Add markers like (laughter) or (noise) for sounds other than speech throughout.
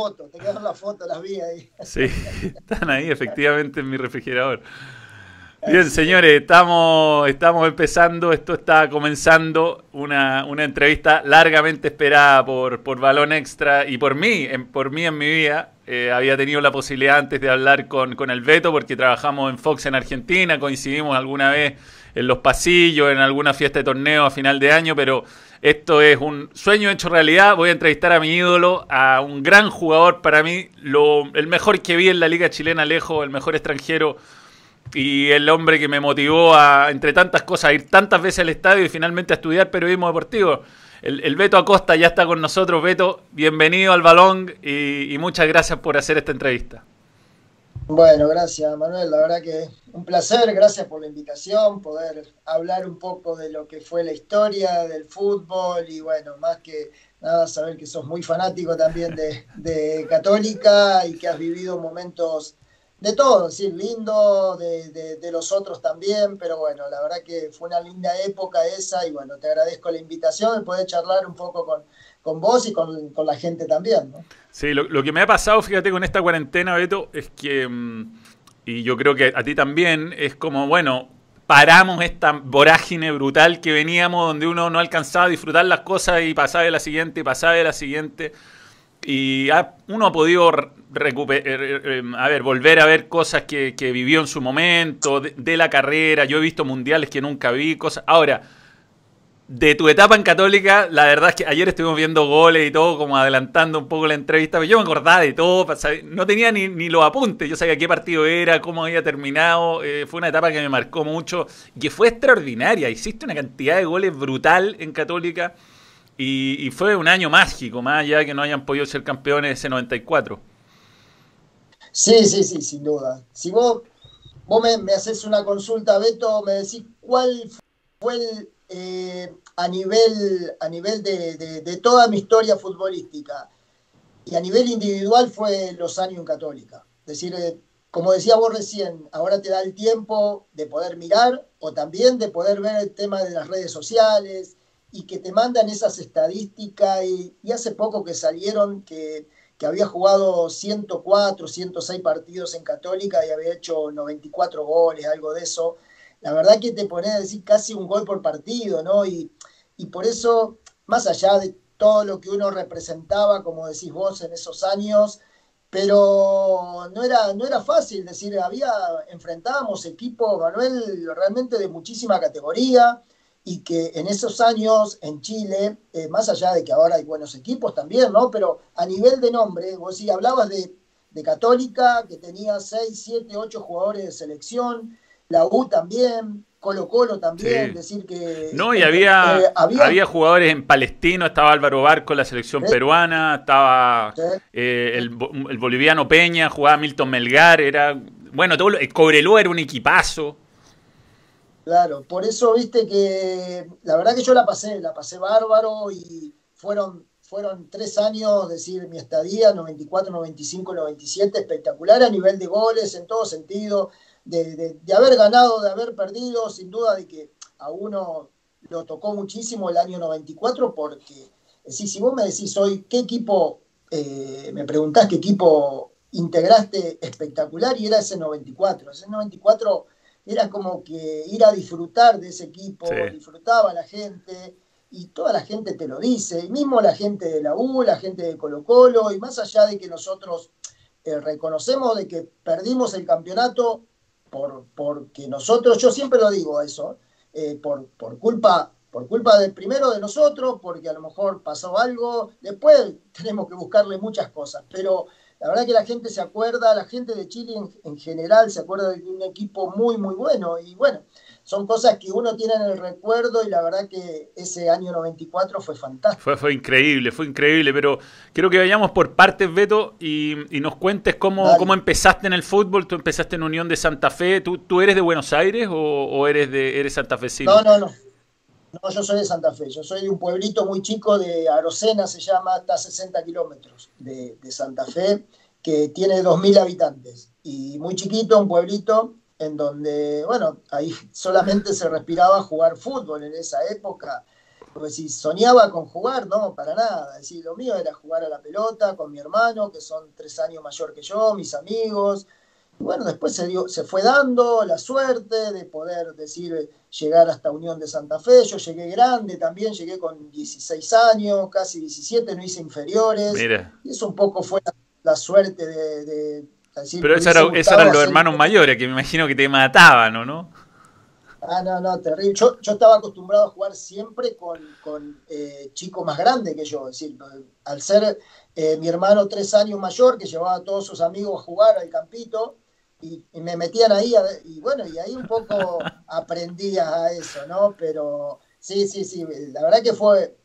fotos, te quedaron las fotos, las vi ahí. Sí, (laughs) están ahí efectivamente en mi refrigerador. Bien, señores, estamos, estamos empezando, esto está comenzando una, una entrevista largamente esperada por, por Balón Extra y por mí, en, por mí en mi vida. Eh, había tenido la posibilidad antes de hablar con, con el Beto porque trabajamos en Fox en Argentina, coincidimos alguna vez en los pasillos, en alguna fiesta de torneo a final de año, pero esto es un sueño hecho realidad. Voy a entrevistar a mi ídolo, a un gran jugador para mí, lo, el mejor que vi en la Liga Chilena lejos, el mejor extranjero y el hombre que me motivó a, entre tantas cosas, a ir tantas veces al estadio y finalmente a estudiar periodismo deportivo. El, Beto Acosta ya está con nosotros. Beto, bienvenido al balón y, muchas gracias por hacer esta entrevista. Bueno, gracias Manuel, la verdad que un placer, gracias por la invitación, poder hablar un poco de lo que fue la historia del fútbol y bueno, más que nada saber que sos muy fanático también de, de Católica y que has vivido momentos de todo, decir, lindo, de, de, los otros también, pero bueno, la verdad que fue una linda época esa y bueno, te agradezco la invitación de poder charlar un poco con, con vos y con, con, la gente también. ¿no? Sí, lo, que me ha pasado, fíjate, con esta cuarentena, Beto, es que, mm, y yo creo que a ti también, es como, bueno, paramos esta vorágine brutal que veníamos, donde uno no alcanzaba a disfrutar las cosas y pasaba de la siguiente y pasaba de la siguiente y uno ha podido eh, eh, eh, a ver, volver a ver cosas que, vivió en su momento, de, la carrera, yo he visto mundiales que nunca vi, cosas. Ahora, de tu etapa en Católica, la verdad es que ayer estuvimos viendo goles y todo, como adelantando un poco la entrevista, pero yo me acordaba de todo, no tenía ni, ni los apuntes, yo sabía qué partido era, cómo había terminado, fue una etapa que me marcó mucho, y que fue extraordinaria, hiciste una cantidad de goles brutal en Católica. Y, fue un año mágico, más allá de que no hayan podido ser campeones ese 94. Sí, sí, sí, sin duda. Si vos, vos me, haces una consulta, Beto, me decís cuál fue el, eh, a nivel, a nivel de, de, toda mi historia futbolística y a nivel individual fue los años en Católica. Es decir, eh, como decía vos recién, ahora te da el tiempo de poder mirar o también de poder ver el tema de las redes sociales, y que te mandan esas estadísticas y, hace poco que salieron que, que, había jugado 104, 106 partidos en Católica y había hecho 94 goles, algo de eso. La verdad que te pone a decir casi un gol por partido, ¿no? Y, y por eso, más allá de todo lo que uno representaba, como decís vos, en esos años, pero no era, no era fácil, decir, había, enfrentábamos equipos, Manuel, realmente de muchísima categoría, y que en esos años en Chile, eh, más allá de que ahora hay buenos equipos también, ¿no? Pero a nivel de nombre, vos sí hablabas de, de Católica, que tenía 6, 7, 8 jugadores de selección, la U también, Colo Colo también, decir que... No, y había, eh, había, jugadores en Palestino, estaba Álvaro Barco, la selección peruana, estaba eh, el, el, boliviano Peña, jugaba Milton Melgar, era... Bueno, todo, el Cobreló era un equipazo. Claro, por eso viste que la verdad que yo la pasé, la pasé bárbaro y fueron, fueron tres años, decir, mi estadía, 94, 95, 97, espectacular a nivel de goles, en todo sentido, de, de, haber ganado, de haber perdido, sin duda de que a uno lo tocó muchísimo el año 94 porque, si vos me decís hoy qué equipo, eh, me preguntás qué equipo integraste espectacular y era ese 94, ese 94 era como que ir a disfrutar de ese equipo, disfrutaba la gente y toda la gente te lo dice, y mismo la gente de la U, la gente de Colo Colo, y más allá de que nosotros eh, reconocemos de que perdimos el campeonato por, porque nosotros, yo siempre lo digo eso, eh, por, por culpa por culpa del primero de nosotros, porque a lo mejor pasó algo, después tenemos que buscarle muchas cosas, pero la verdad que la gente se acuerda, la gente de Chile en, general se acuerda de un equipo muy, muy bueno. Y bueno, son cosas que uno tiene en el recuerdo y la verdad que ese año 94 fue fantástico. Fue, fue increíble, fue increíble, pero quiero que vayamos por partes, Beto, y, nos cuentes cómo, cómo, empezaste en el fútbol. Tú empezaste en Unión de Santa Fe. ¿Tú, tú eres de Buenos Aires o, o eres, de, eres santafesino? No, no, no. No, yo soy de Santa Fe, yo soy de un pueblito muy chico de Arocena, se llama, hasta 60 kilómetros de, Santa Fe, que tiene 2.000 habitantes. Y muy chiquito, un pueblito en donde, bueno, ahí solamente se respiraba jugar fútbol en esa época. Porque si soñaba con jugar, no, para nada. Es decir, lo mío era jugar a la pelota con mi hermano, que son tres años mayor que yo, mis amigos. Bueno, después se, dio, se fue dando la suerte de poder decir, llegar hasta Unión de Santa Fe. Yo llegué grande también, llegué con 16 años, casi 17, no hice inferiores. Mira. Y eso un poco fue la, la suerte de... de Pero esos eran, gustado eran los hermanos mayores, que me imagino que te mataban, ¿o no? Ah, no, no, terrible. Yo, yo estaba acostumbrado a jugar siempre con, con eh, chicos más grandes que yo. Es decir, al ser eh, mi hermano tres años mayor, que llevaba a todos sus amigos a jugar al campito, y, y me metían ahí, a- y bueno, y ahí un poco (laughs) aprendía a eso, ¿no? Pero sí, sí, sí, la verdad que fue,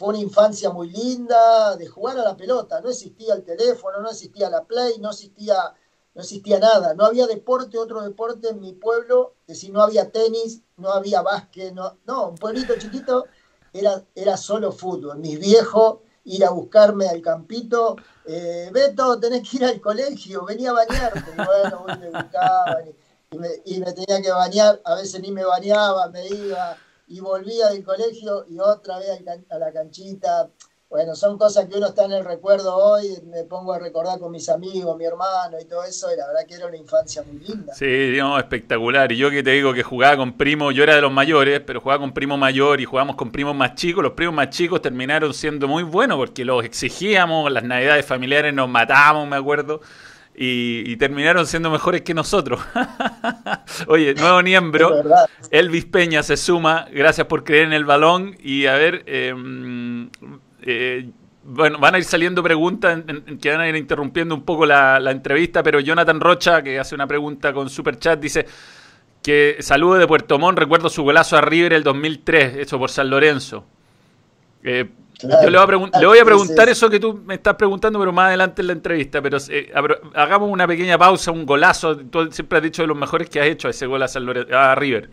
fue una infancia muy linda de jugar a la pelota. No existía el teléfono, no existía la play, no existía no existía nada, no había deporte, otro deporte en mi pueblo, es decir, no había tenis, no había básquet, no, un pueblito chiquito era, era solo fútbol. Mis viejos ir a buscarme al campito, eh, Beto, tenés que ir al colegio, venía a bañarte. Bueno, me buscaban y, y me, y me tenía que bañar, a veces ni me bañaba, me iba y volvía del colegio y otra vez a la canchita. Bueno, son cosas que uno está en el recuerdo hoy, me pongo a recordar con mis amigos, mi hermano y todo eso, y la verdad que era una infancia muy linda. Sí, digamos, espectacular. Y yo que te digo que jugaba con primos, yo era de los mayores, pero jugaba con primo mayor y jugábamos con primos más chicos. Los primos más chicos terminaron siendo muy buenos porque los exigíamos, las navidades familiares nos matábamos, me acuerdo. Y, y terminaron siendo mejores que nosotros. (laughs) Oye, nuevo miembro. Elvis Peña se suma. Gracias por creer en el balón. Y a ver, eh, eh, bueno, van a ir saliendo preguntas en- en- que van a ir interrumpiendo un poco la, la entrevista, pero Jonathan Rocha, que hace una pregunta con Super Chat, dice que saludo de Puerto Montt, recuerdo su golazo a River el 2003, hecho por San Lorenzo. Eh, Claro. yo le voy, a pregun- le voy a Sí, preguntar eso que tú me estás preguntando, pero más adelante en la entrevista. Pero eh, hagamos una pequeña pausa, un golazo. Tú siempre has dicho de los mejores que has hecho ese gol a, San a River.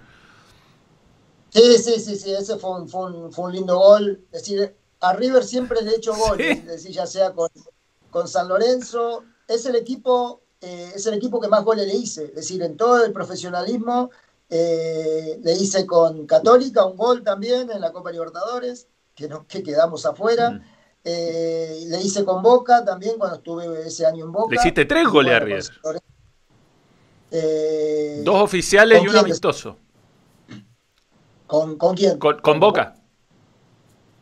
Sí, sí, sí, sí, ese fue un, fue un, fue un lindo gol. Es decir, a River siempre le he hecho goles, Sí. es decir, ya sea con, con San Lorenzo, es el equipo, eh, es el equipo que más goles le hice. Es decir, en todo el profesionalismo eh, le hice con Católica un gol también en la Copa Libertadores, que, no, que quedamos afuera. Mm. Eh, le hice con Boca también cuando estuve ese año en Boca. Le hiciste tres goles a River. Eh, Dos oficiales ¿con y uno amistoso. ¿Con, con quién? Con, con Boca.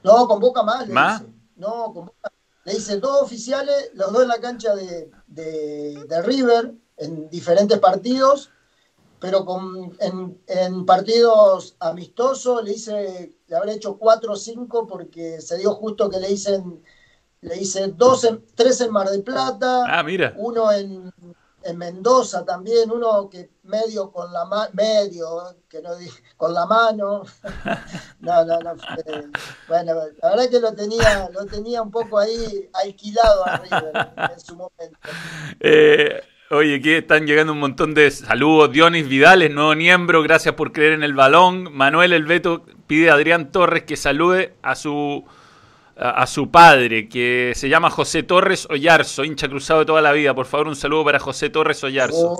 No, con Boca más. Le ¿Más? Hice. No, con Boca. Le hice dos oficiales, los dos en la cancha de, de- de River, en diferentes partidos, pero con, en, en partidos amistosos le hice, le habré hecho cuatro o cinco porque se dio justo que le hice, en- le hice dos en- tres en Mar del Plata, Ah, mira. uno en, en Mendoza también, uno que medio con la mano, medio, que no di- con la mano. (laughs) No, no, no. bueno, la verdad que lo tenía, lo tenía un poco ahí alquilado a River en, en su momento. Eh, oye, aquí están llegando un montón de saludos. Dionis Vidales, nuevo miembro, gracias por creer en el balón. Manuel Elveto pide a Adrián Torres que salude a su a, su padre, que se llama José Torres Ollarzo, hincha cruzado de toda la vida. Por favor, un saludo para José Torres Ollarzo.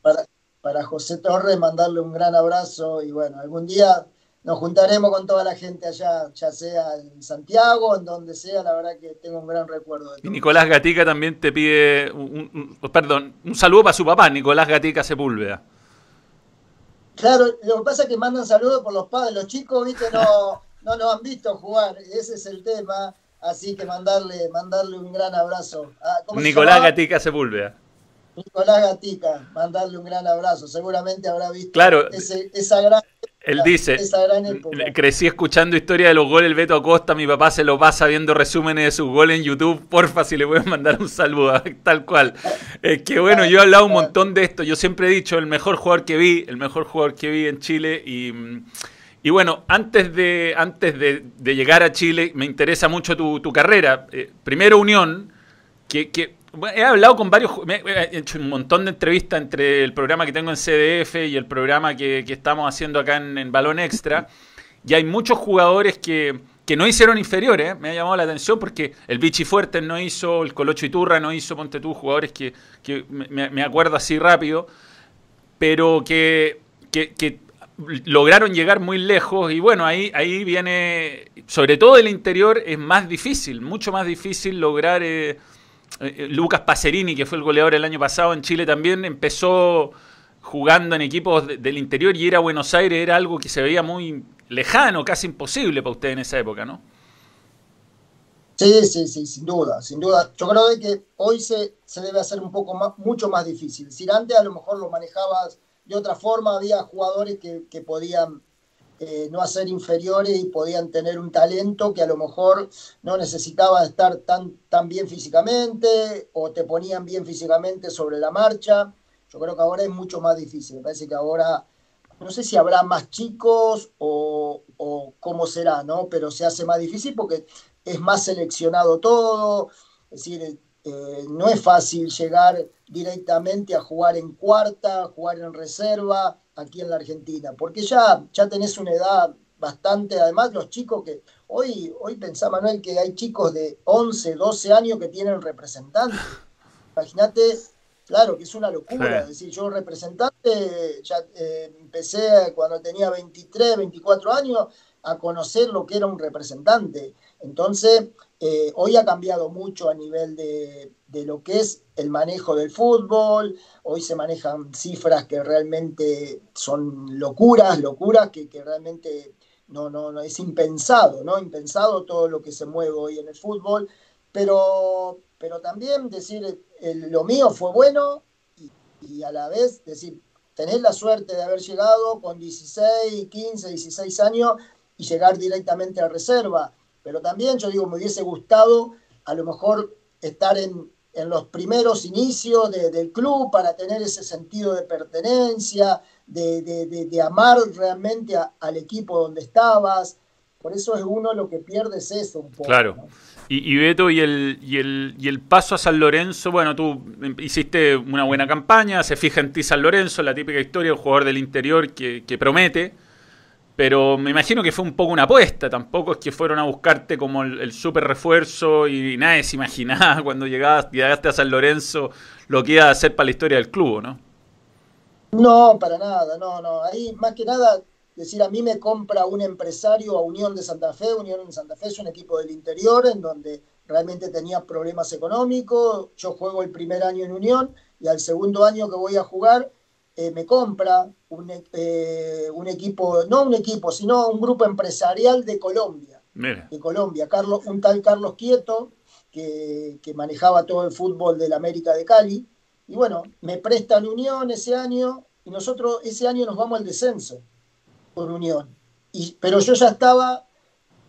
Para, para José Torres mandarle un gran abrazo y bueno, algún día nos juntaremos con toda la gente allá, ya sea en Santiago, en donde sea, la verdad que tengo un gran recuerdo de Y todo. Nicolás Gatica también te pide, un, un- perdón, un saludo para su papá, Nicolás Gatica Sepúlveda. Claro, lo que pasa es que mandan saludos por los padres, los chicos, viste, no, (laughs) no nos han visto jugar, ese es el tema, así que mandarle, mandarle un gran abrazo. Ah, ¿cómo se Nicolás? Gatica Sepúlveda. Nicolás Gatica, mandarle un gran abrazo, seguramente habrá visto Claro. ese- esa gran Él dice, crecí escuchando historia de los goles del Beto Acosta, mi papá se lo pasa viendo resúmenes de sus goles en YouTube, porfa si le pueden mandar un saludo, (laughs) tal cual. Es que bueno, yo he hablado un montón de esto, yo siempre he dicho, el mejor jugador que vi, el mejor jugador que vi en Chile y... y bueno, antes de, antes de, de llegar a Chile, me interesa mucho tu, tu carrera. Eh, primero Unión, que, que he hablado con varios, me- he hecho un montón de entrevistas entre el programa que tengo en CDF y el programa que, estamos haciendo acá en, Balón Extra. Y hay muchos jugadores que, que no hicieron inferiores, ¿eh? me ha llamado la atención porque el Vichy Fuertes no hizo, el Colocho Iturra no hizo, ponte tú, jugadores que, me, acuerdo así rápido, pero que, que, lograron llegar muy lejos y bueno, ahí, ahí viene, sobre todo el interior es más difícil, mucho más difícil lograr... Eh, eh, Lucas Pacerini, que fue el goleador el año pasado en Chile también, empezó jugando en equipos del interior y ir a Buenos Aires era algo que se veía muy lejano, casi imposible para usted en esa época, ¿no? Sí, sí, sí, sin duda, sin duda. Yo creo que hoy se, se debe hacer un poco más, mucho más difícil. Si antes a lo mejor lo manejabas de otra forma, había jugadores que podían eh, no hacer inferiores y podían tener un talento que a lo mejor no necesitaba estar tan, tan bien físicamente o te ponían bien físicamente sobre la marcha. Yo creo que ahora es mucho más difícil. Me parece que ahora, no sé si habrá más chicos o, o cómo será, ¿no? Pero se hace más difícil porque es más seleccionado todo. Es decir, eh, no es fácil llegar directamente a jugar en cuarta, jugar en reserva aquí en la Argentina, porque ya, ya tenés una edad bastante, además los chicos que, hoy, hoy pensá Manuel que hay chicos de 11, 12 años que tienen representantes. Imagínate, claro que es una locura, es decir, yo representante, ya eh, empecé cuando tenía 23, 24 años a conocer lo que era un representante. Entonces, eh, hoy ha cambiado mucho a nivel de, lo que es el manejo del fútbol, hoy se manejan cifras que realmente son locuras, locuras que, realmente no, no, no, es impensado, ¿no? Impensado todo lo que se mueve hoy en el fútbol, pero, pero también decir, lo mío fue bueno y, y, a la vez decir, tener la suerte de haber llegado con 16, 15, 16 años y llegar directamente a reserva pero también yo digo, me hubiese gustado a lo mejor estar en, los primeros inicios del club para tener ese sentido de pertenencia, de, amar realmente al equipo donde estabas. Por eso es uno lo que pierde es eso un poco. Claro. Y, Beto, y el, y, el, y el paso a San Lorenzo, bueno, tú hiciste una buena campaña, se fija en ti San Lorenzo, la típica historia, un jugador del interior que, que promete pero me imagino que fue un poco una apuesta, tampoco es que fueron a buscarte como el, super refuerzo y nadie se imaginaba (laughs) cuando llegabas, llegaste a San Lorenzo lo que iba a hacer para la historia del club, ¿no? No, para nada, no, no. Ahí más que nada, decir, a mí me compra un empresario a Unión de Santa Fe. Unión de Santa Fe es un equipo del interior en donde realmente tenía problemas económicos. Yo juego el primer año en Unión y al segundo año que voy a jugar eh, me compra un, eh, un, equipo, no un equipo, sino un grupo empresarial de Colombia. De Colombia, Carlos, un tal Carlos Quieto, que, manejaba todo el fútbol de la América de Cali. Y bueno, me prestan Unión ese año y nosotros ese año nos vamos al descenso por Unión. Y, pero yo ya estaba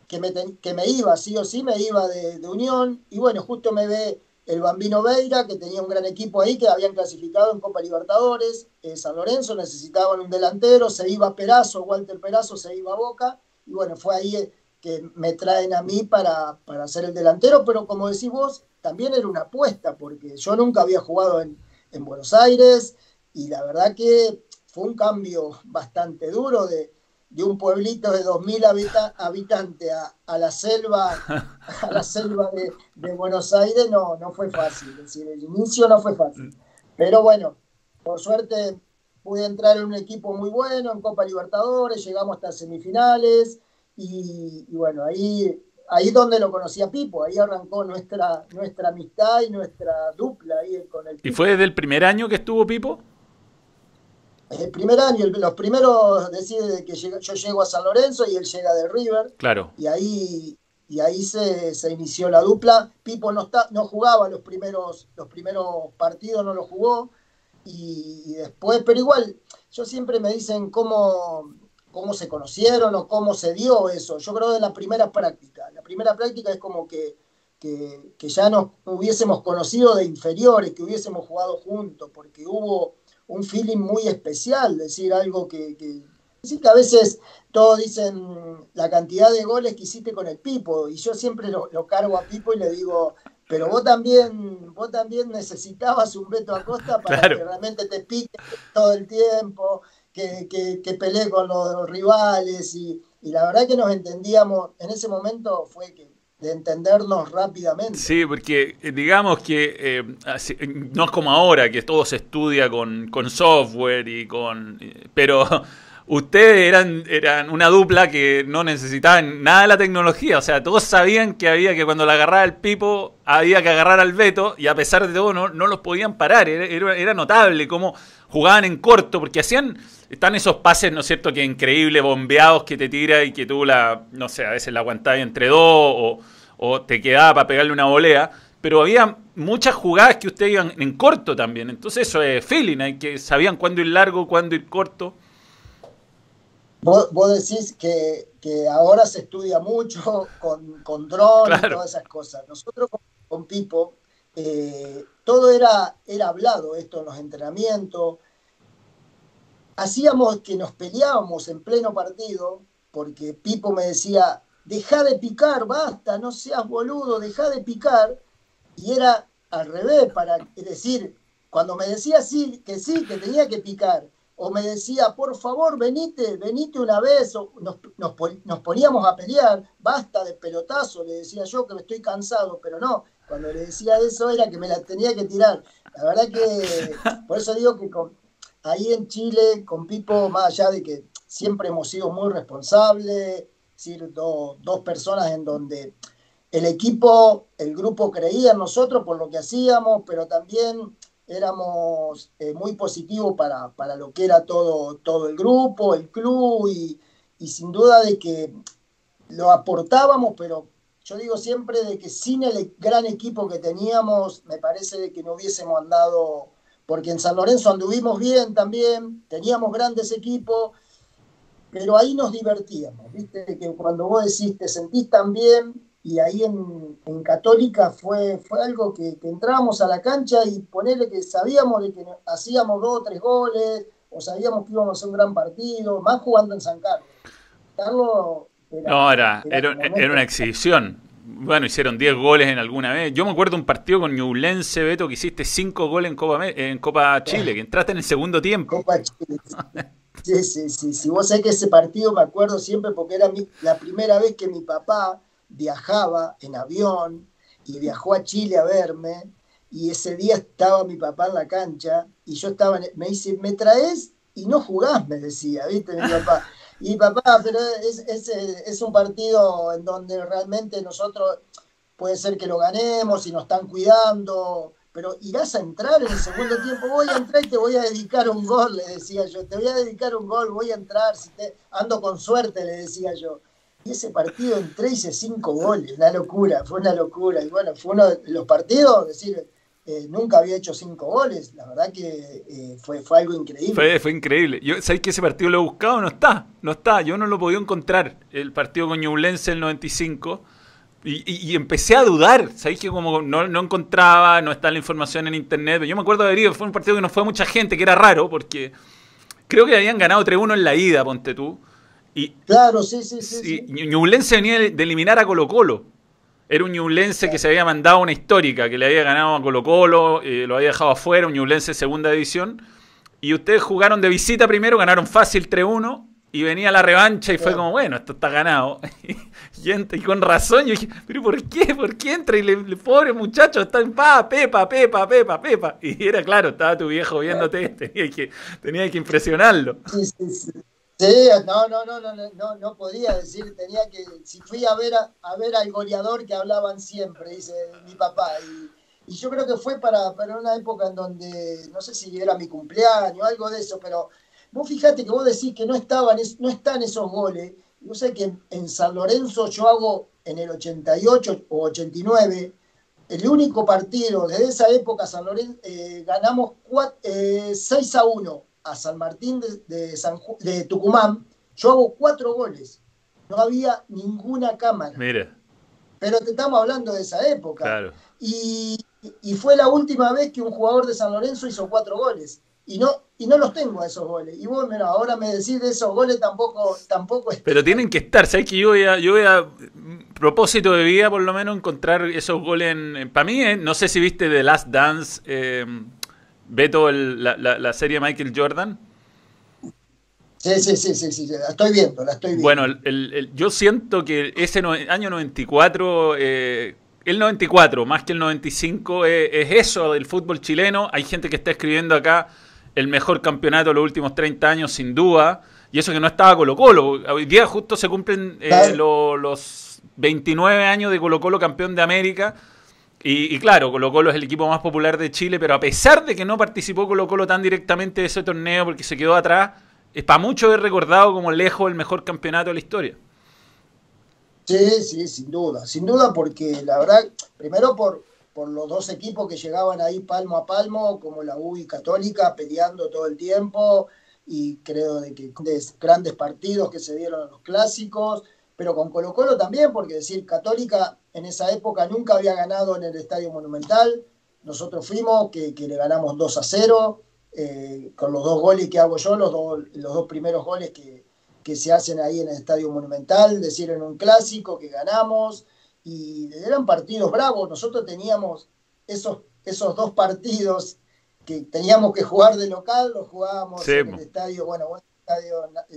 que me, que me iba, sí o sí, me iba de, de Unión. Y bueno, justo me ve el Bambino Veira, que tenía un gran equipo ahí, que habían clasificado en Copa Libertadores, eh, San Lorenzo necesitaban un delantero, se iba Perazo, Walter Perazo se iba a Boca, y bueno, fue ahí eh, que me traen a mí para, para ser el delantero, pero como decís vos, también era una apuesta, porque yo nunca había jugado en, en Buenos Aires, y la verdad que fue un cambio bastante duro de, de un pueblito de 2.000 habitantes a, la selva, (laughs) a la selva de, Buenos Aires no, no fue fácil. Es decir, el inicio no fue fácil. Pero bueno, por suerte pude entrar en un equipo muy bueno, en Copa Libertadores, llegamos hasta semifinales y, bueno, ahí ahí donde lo conocí a Pipo, ahí arrancó nuestra, nuestra amistad y nuestra dupla ahí con el ¿Y fue desde el primer año que estuvo Pipo? El primer año, los primeros decide que yo llego a San Lorenzo y él llega de River. Claro. Y ahí, y ahí se, inició la dupla. Pipo no, está, no jugaba los primeros, los primeros partidos, no lo jugó. Y, después, pero igual, yo siempre me dicen cómo, cómo se conocieron o cómo se dio eso. Yo creo de la primera práctica. La primera práctica es como que, que, que ya nos hubiésemos conocido de inferiores, que hubiésemos jugado juntos, porque hubo un feeling muy especial, decir algo que, que, que a veces todos dicen la cantidad de goles que hiciste con el Pipo, y yo siempre lo, cargo a Pipo y le digo, pero vos también, vos también necesitabas un Beto Acosta para que realmente te pique todo el tiempo, que, que, que pelee con los rivales, y, y la verdad que nos entendíamos, en ese momento fue que de entendernos rápidamente. Sí, porque eh, digamos que eh, no es como ahora, que todo se estudia con, software y con... pero ustedes eran, eran una dupla que no necesitaban nada de la tecnología. O sea, todos sabían que había que cuando la agarraba el Pipo, había que agarrar al Beto, y a pesar de todo no, no los podían parar. Era, era, notable cómo jugaban en corto, porque hacían. Están esos pases, ¿no es cierto?, que increíble, bombeados que te tira y que tú la, no sé, a veces la aguantabas entre dos o, o te quedaba para pegarle una volea pero había muchas jugadas que ustedes iban en corto también. Entonces eso es feeling, hay que sabían cuándo ir largo, cuándo ir corto. Vos, decís que, ahora se estudia mucho (laughs) con, con dron y todas esas cosas. Nosotros con, Pipo, eh, todo era, era hablado esto en los entrenamientos. Hacíamos que nos peleábamos en pleno partido, porque Pipo me decía, deja de picar, basta, no seas boludo, deja de picar y era al revés, para decir, cuando me decía sí, que sí, que tenía que picar, o me decía, por favor, venite, venite una vez, o nos, nos, poníamos a pelear, basta de pelotazo, le decía yo que me estoy cansado, pero no, cuando le decía eso era que me la tenía que tirar. La verdad que, (laughs) por eso digo que ahí en Chile, con Pipo, más allá de que siempre hemos sido muy responsables, decir, dos personas en donde el equipo, el grupo creía en nosotros por lo que hacíamos, pero también éramos eh, muy positivos para, para, lo que era todo, todo el grupo, el club, y, sin duda de que lo aportábamos, pero yo digo siempre de que sin el gran equipo que teníamos, me parece de que no hubiésemos andado, porque en San Lorenzo anduvimos bien también, teníamos grandes equipos, pero ahí nos divertíamos, ¿viste? Que cuando vos decís, te sentís tan bien, y ahí en, Católica fue, fue algo que, que, entramos a la cancha y ponerle que sabíamos de que hacíamos dos o tres goles, o sabíamos que íbamos a hacer un gran partido, más jugando en San Carlos. Carlos era, no, era, era, una exhibición. Bueno, hicieron 10 goles en alguna vez. Yo me acuerdo un partido con Ñublense, Beto, que hiciste 5 goles en Copa, en Copa Chile, que entraste en el segundo tiempo. Copa Chile. Sí, sí, sí. sí. Vos sabés que ese partido me acuerdo siempre porque era la primera vez que mi papá viajaba en avión y viajó a Chile a verme y ese día estaba mi papá en la cancha y yo estaba, me dice, ¿me traes? Y no jugás, me decía, ¿viste? Mi papá. (laughs) Y papá, pero es, es, es un partido en donde realmente nosotros puede ser que lo ganemos y nos están cuidando, pero irás a entrar en el segundo tiempo, voy a entrar y te voy a dedicar un gol, le decía yo, te voy a dedicar un gol, voy a entrar, si te, ando con suerte, le decía yo ese partido entré y hice cinco goles, una locura, fue una locura. Y bueno, fue uno de los partidos, decir, eh, nunca había hecho cinco goles, la verdad que eh, fue, fue algo increíble. Fue, fue increíble. Yo, ¿Sabéis que ese partido lo he buscado? No está, no está, yo no lo podía encontrar, el partido con Ñublense el 95. Y, y, empecé a dudar, ¿sabéis que como no, no, encontraba, no está la información en internet? Yo me acuerdo de haber ido, fue un partido que no fue mucha gente, que era raro, porque creo que habían ganado 3-1 en la ida, ponte tú. Y, claro, sí, sí, sí. Ñublense venía de eliminar a Colo Colo. Era un Ñublense que se había mandado una histórica, que le había ganado a Colo Colo, eh, lo había dejado afuera, un Ñublense segunda división. Y ustedes jugaron de visita primero, ganaron fácil 3-1 y venía la revancha y fue como, bueno, esto está ganado. (laughs) y, con razón, yo dije, pero ¿por qué? ¿Por qué entra? Y le, pobre muchacho, está en paz, Pepa, Pepa, Pepa, Pepa. Y era claro, estaba tu viejo viéndote, (laughs) tenía que, tenía que impresionarlo. Sí, sí, sí. Sí, no, no, no, no, no, no podía decir, tenía que, si fui a ver a, ver al goleador que hablaban siempre, dice mi papá, y, yo creo que fue para, para, una época en donde, no sé si era mi cumpleaños, algo de eso, pero vos fíjate que vos decís que no estaban, no están esos goles, yo sé que en San Lorenzo yo hago en el 88 o 89, el único partido desde esa época San Lorenzo, eh, ganamos 6 eh, a 1 a San Martín de, de, Tucumán, yo hago cuatro goles. No había ninguna cámara. Mire. Pero te estamos hablando de esa época. Claro. Y, fue la última vez que un jugador de San Lorenzo hizo cuatro goles. Y no, y no los tengo a esos goles. Y vos, mira, ahora me decís de esos goles tampoco, tampoco Pero tienen que estar, ¿sabes que yo voy a, yo voy a propósito de vida por lo menos encontrar esos goles en, para mí, eh, no sé si viste The Last Dance, eh, Beto, la, la, serie Michael Jordan. Sí, sí, sí, sí, sí, la estoy viendo, la estoy viendo. Bueno, el, yo siento que ese año 94, eh, el 94 más que el 95, eh, es eso del fútbol chileno. Hay gente que está escribiendo acá el mejor campeonato de los últimos 30 años, sin duda. Y eso que no estaba Colo Colo. Hoy día justo se cumplen eh, los 29 años de Colo Colo campeón de América. Y, claro, Colo Colo es el equipo más popular de Chile, pero a pesar de que no participó Colo Colo tan directamente de ese torneo porque se quedó atrás, es para mucho es recordado como lejos el mejor campeonato de la historia. Sí, sí, sin duda, sin duda porque la verdad, primero por, por los dos equipos que llegaban ahí palmo a palmo, como la U y Católica, peleando todo el tiempo, y creo de que grandes partidos que se dieron en los clásicos, pero con Colo Colo también, porque decir, Católica en esa época nunca había ganado en el Estadio Monumental, nosotros fuimos, que, le ganamos 2 a 0, eh, con los dos goles que hago yo, los, los dos primeros goles que, que se hacen ahí en el Estadio Monumental, decir, en un clásico que ganamos, y eran partidos bravos, nosotros teníamos esos, esos dos partidos que teníamos que jugar de local, los jugábamos en el estadio, bueno,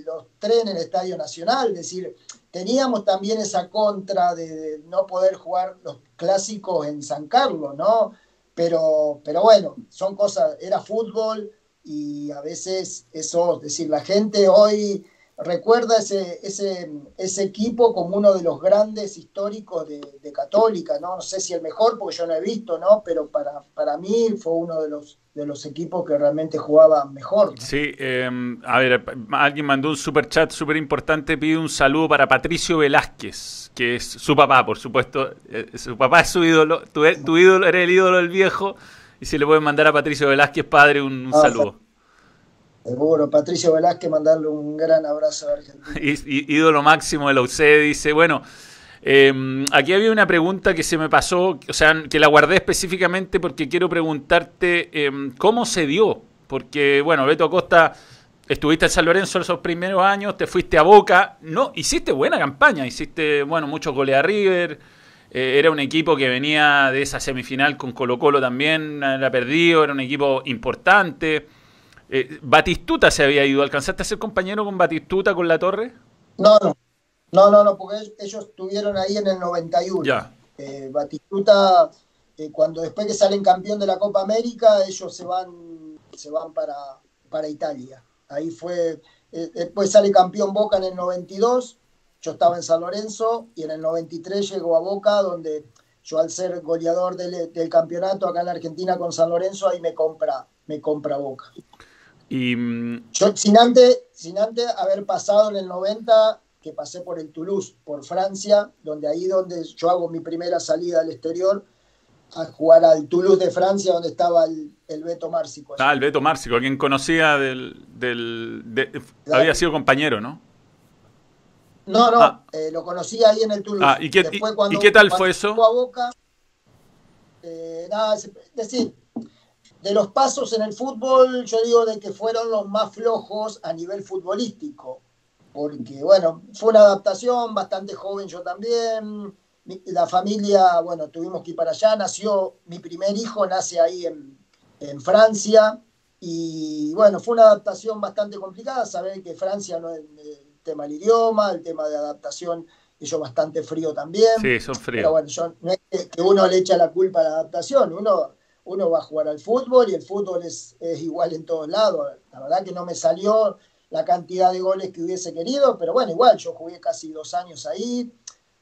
los tres en el Estadio Nacional, es decir, teníamos también esa contra de, no poder jugar los clásicos en San Carlos, ¿no? Pero, pero bueno, son cosas, era fútbol y a veces eso, es decir, la gente hoy recuerda ese, ese, ese equipo como uno de los grandes históricos de, Católica, ¿no? No sé si el mejor, porque yo no he visto, ¿no? Pero para, para mí fue uno de los, de los equipos que realmente jugaba mejor. Sí, em, a ver, alguien mandó un super chat súper importante, pide un saludo para Patricio Velázquez, que es su papá, por supuesto. Eh, su papá es su ídolo, tu, tu, ídolo era el ídolo del viejo, y si le pueden mandar a Patricio Velázquez, padre, un, un ah, saludo. Seguro, Patricio Velázquez, mandarle un gran abrazo a Argentina. ídolo máximo de la UCE, dice, bueno, em, aquí había una pregunta que se me pasó, o sea, que la guardé específicamente porque quiero preguntarte em, cómo se dio, porque, bueno, Beto Acosta, estuviste en San Lorenzo esos primeros años, te fuiste a Boca, no, hiciste buena campaña, hiciste, bueno, muchos goles a River, eh, era un equipo que venía de esa semifinal con Colo Colo también, era perdido, era un equipo importante. Eh, Batistuta se había ido. ¿Alcanzaste a ser compañero con Batistuta, con la torre? No, no. No, no, no, porque ellos estuvieron ahí en el 91. Ya. Eh, Batistuta, eh, cuando después que salen campeón de la Copa América, ellos se van, se van para, para Italia. Ahí fue, después sale campeón Boca en el 92, yo estaba en San Lorenzo y en el 93 llegó a Boca, donde yo al ser goleador del, del campeonato acá en la Argentina con San Lorenzo, ahí me compra, me compra Boca. Y, mm, Yo, sin antes, sin antes haber pasado en el 90, que pasé por el Toulouse, por Francia, donde ahí donde yo hago mi primera salida al exterior, a jugar al Toulouse de Francia, donde estaba el, Beto Márcico. Ah, el Beto Márcico, quien conocía del... del había sido compañero, ¿no? No, no, ah. eh, lo conocí ahí en el Toulouse. Ah, ¿y, qué, y, qué tal fue eso? A Boca, eh, nada, es decir, de los pasos en el fútbol, yo digo de que fueron los más flojos a nivel futbolístico, porque bueno, fue una adaptación bastante joven yo también, la familia, bueno, tuvimos que ir para allá, nació, mi primer hijo nace ahí en, Francia, y bueno, fue una adaptación bastante complicada, saber que Francia no es el tema del idioma, el tema de adaptación, ellos bastante frío también. Sí, son fríos. Pero bueno, yo, no es que uno le echa la culpa a la adaptación, uno uno va a jugar al fútbol y el fútbol es, igual en todos lados. La verdad que no me salió la cantidad de goles que hubiese querido, pero bueno, igual yo jugué casi dos años ahí,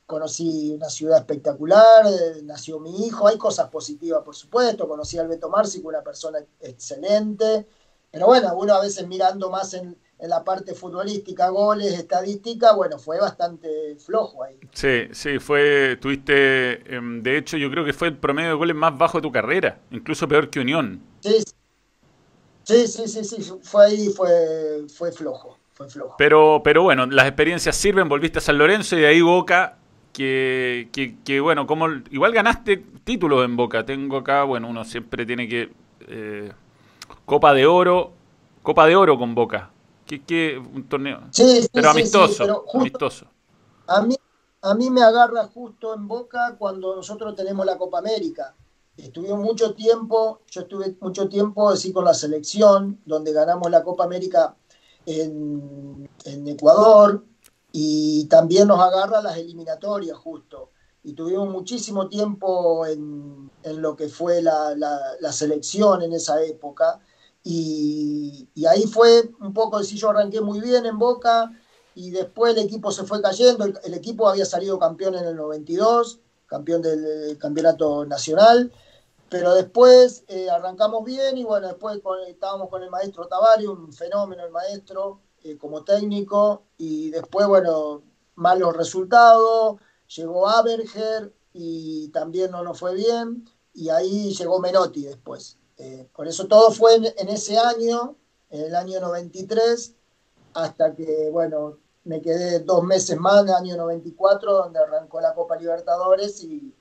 conocí una ciudad espectacular, eh, nació mi hijo, hay cosas positivas por supuesto, conocí al Beto Marci, una persona excelente, pero bueno, uno a veces mirando más en, en la parte futbolística, goles, estadística, bueno, fue bastante flojo ahí. Sí, sí, fue, tuviste, em, de hecho yo creo que fue el promedio de goles más bajo de tu carrera, incluso peor que Unión. Sí, sí, sí, sí, sí fue ahí, fue, fue flojo, fue flojo. Pero, pero bueno, las experiencias sirven, volviste a San Lorenzo y de ahí Boca, que, que, bueno, como igual ganaste títulos en Boca, tengo acá, bueno, uno siempre tiene que... Eh, Copa de Oro, Copa de Oro con Boca, ¿Qué, un torneo? Sí, pero amistoso. amistoso. A mí, a mí me agarra justo en boca cuando nosotros tenemos la Copa América. Estuve mucho tiempo, yo estuve mucho tiempo así con la selección, donde ganamos la Copa América en, Ecuador, y también nos agarra las eliminatorias justo. Y tuvimos muchísimo tiempo en, lo que fue la, la selección en esa época Y, ahí fue un poco, si yo arranqué muy bien en Boca y después el equipo se fue cayendo, el, equipo había salido campeón en el 92, campeón del campeonato nacional, pero después eh, arrancamos bien y bueno, después estábamos con el maestro Tavari, un fenómeno el maestro eh, como técnico, y después, bueno, malos resultados, llegó Aberger y también no nos fue bien, y ahí llegó Menotti después. Eh, por eso todo fue en, ese año, en el año 93, hasta que, bueno, me quedé dos meses más, en el año 94, donde arrancó la Copa Libertadores y,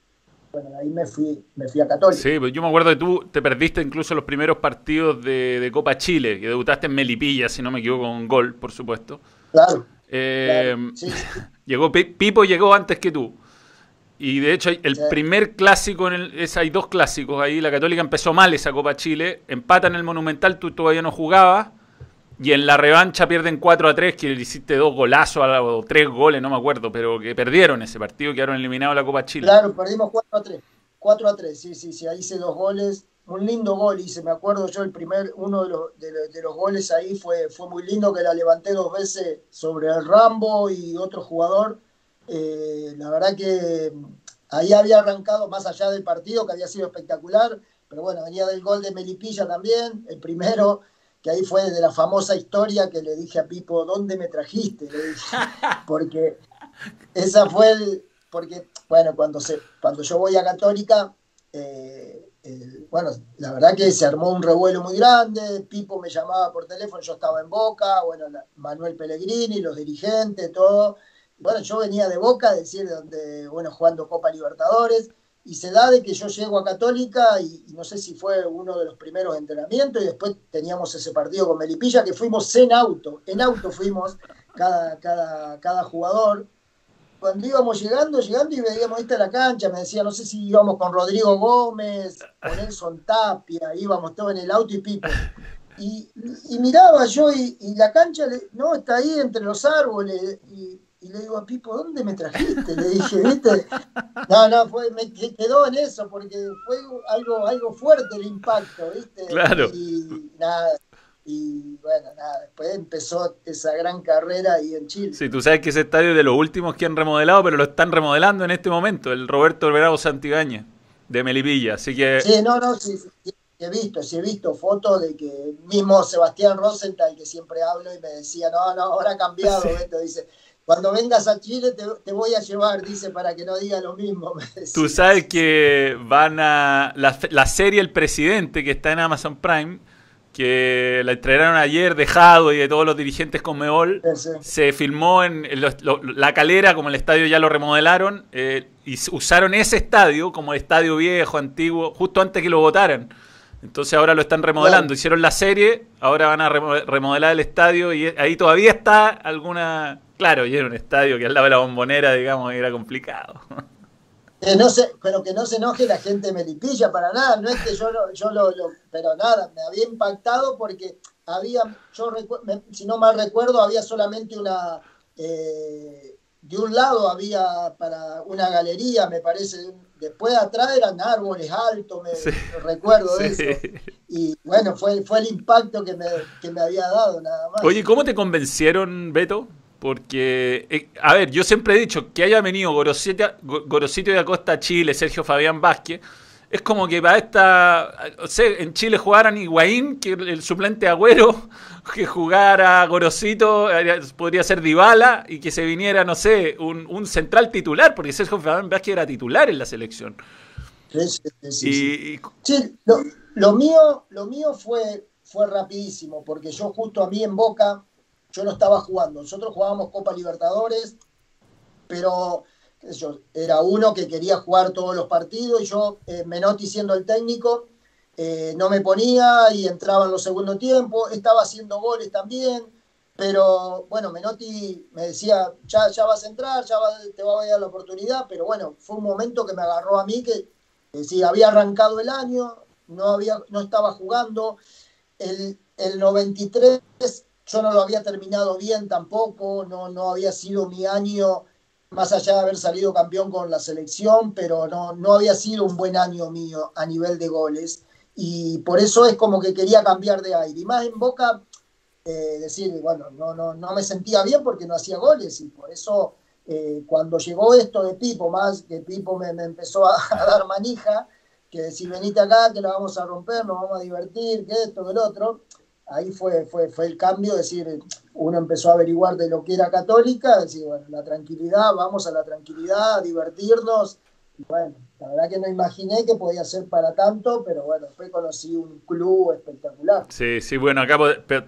bueno, ahí me fui, me fui a Católica. Sí, pues yo me acuerdo que tú te perdiste incluso los primeros partidos de, Copa Chile, que debutaste en Melipilla, si no me equivoco, con gol, por supuesto. Claro. Eh, (laughs) llegó Pipo llegó antes que tú. Y de hecho, el primer clásico, en el, es, hay dos clásicos ahí. La Católica empezó mal esa Copa Chile. Empata en el Monumental, tú todavía no jugabas. Y en la revancha pierden 4 a 3, que le hiciste dos golazos o tres goles, no me acuerdo, pero que perdieron ese partido, quedaron eliminados la Copa Chile. Claro, perdimos 4 a 3. 4 a 3, sí, sí, sí, ahí hice dos goles. Un lindo gol hice, me acuerdo yo, el primer, uno de los, de, los goles ahí fue, fue muy lindo, que la levanté dos veces sobre el Rambo y otro jugador eh, la verdad que ahí había arrancado más allá del partido, que había sido espectacular, pero bueno, venía del gol de Melipilla también, el primero, que ahí fue de la famosa historia que le dije a Pipo, ¿dónde me trajiste? Le dije, (laughs) porque esa fue el, porque, bueno, cuando, se, cuando yo voy a Católica, eh, bueno, la verdad que se armó un revuelo muy grande, Pipo me llamaba por teléfono, yo estaba en Boca, bueno, Manuel Pellegrini, los dirigentes, todo, bueno, yo venía de Boca, decir, donde, bueno, jugando Copa Libertadores, y se da de que yo llego a Católica y, no sé si fue uno de los primeros entrenamientos y después teníamos ese partido con Melipilla que fuimos en auto, en auto fuimos cada, cada, cada jugador. Cuando íbamos llegando, llegando y veíamos esta la cancha, me decía, no sé si íbamos con Rodrigo Gómez, con Nelson Tapia, íbamos todos en el auto y Pipo. Y, miraba yo y, la cancha, no, está ahí entre los árboles y y le digo a Pipo, ¿dónde me trajiste? Le dije, ¿viste? No, no, fue, me quedó en eso, porque fue algo, algo fuerte el impacto, ¿viste? Claro. Y nada, y bueno, nada, después empezó esa gran carrera ahí en Chile. Sí, tú sabes que ese estadio es de los últimos que han remodelado, pero lo están remodelando en este momento, el Roberto Alvarado Santigaña, de Melipilla, así que... Sí, no, no, sí, sí, he visto, sí he visto fotos de que mismo Sebastián Rosenthal, que siempre hablo, y me decía, no, no, ahora ha cambiado, dice cuando vengas a Chile te, voy a llevar, dice, para que no diga lo mismo. (laughs) Tú sabes que van a. La, serie El Presidente, que está en Amazon Prime, que la estrenaron ayer dejado y de todos los dirigentes con Meol, se filmó en, la calera, como el estadio ya lo remodelaron, eh, y usaron ese estadio como estadio viejo, antiguo, justo antes que lo votaran. Entonces ahora lo están remodelando. Hicieron la serie, ahora van a remodelar el estadio y ahí todavía está alguna Claro, y era un estadio que al lado de la bombonera, digamos, era complicado. no se, pero que no se enoje la gente de Melipilla para nada, no es que yo, lo, yo lo, pero nada, me había impactado porque había, yo si no mal recuerdo, había solamente una, eh, de un lado había para una galería, me parece, después atrás eran árboles altos, me, recuerdo de eso. Y bueno, fue, fue el impacto que me, que me había dado nada más. Oye, ¿cómo te convencieron, Beto? Porque, eh, a ver, yo siempre he dicho que haya venido Gorosito, de Acosta Chile, Sergio Fabián Vázquez, es como que para esta, o sea, en Chile jugaran Higuaín, que el suplente Agüero, (laughs) que jugara Gorosito, eh, podría ser Dybala, y que se viniera, no sé, un, central titular, porque Sergio Fabián Vázquez era titular en la selección. Sí, sí, lo, mío, lo mío fue, fue rapidísimo, porque yo justo a mí en Boca yo no estaba jugando. Nosotros jugábamos Copa Libertadores, pero yo, era uno que quería jugar todos los partidos y yo, eh, Menotti siendo el técnico, eh, no me ponía y entraba en los segundos tiempos, estaba haciendo goles también, pero bueno, Menotti me decía, ya, ya vas a entrar, ya te va a dar la oportunidad, pero bueno, fue un momento que me agarró a mí que, sí, había arrancado el año, no, había, no estaba jugando, el, el 93 yo no lo había terminado bien tampoco, no, no había sido mi año, más allá de haber salido campeón con la selección, pero no, no había sido un buen año mío a nivel de goles. y por eso es como que quería cambiar de aire. Y más en Boca, eh, decir, bueno, no, no, no me sentía bien porque no hacía goles y por eso eh, cuando llegó esto de Pipo, más que Pipo me, empezó a, dar manija, que decir, venite acá, que la vamos a romper, nos vamos a divertir, que esto, que el otro, ahí fue, fue, fue el cambio, decir, uno empezó a averiguar de lo que era católica, decir, bueno, la tranquilidad, vamos a la tranquilidad, divertirnos, bueno, la verdad que no imaginé que podía ser para tanto, pero bueno, después conocí un club espectacular. Sí, sí, bueno, acá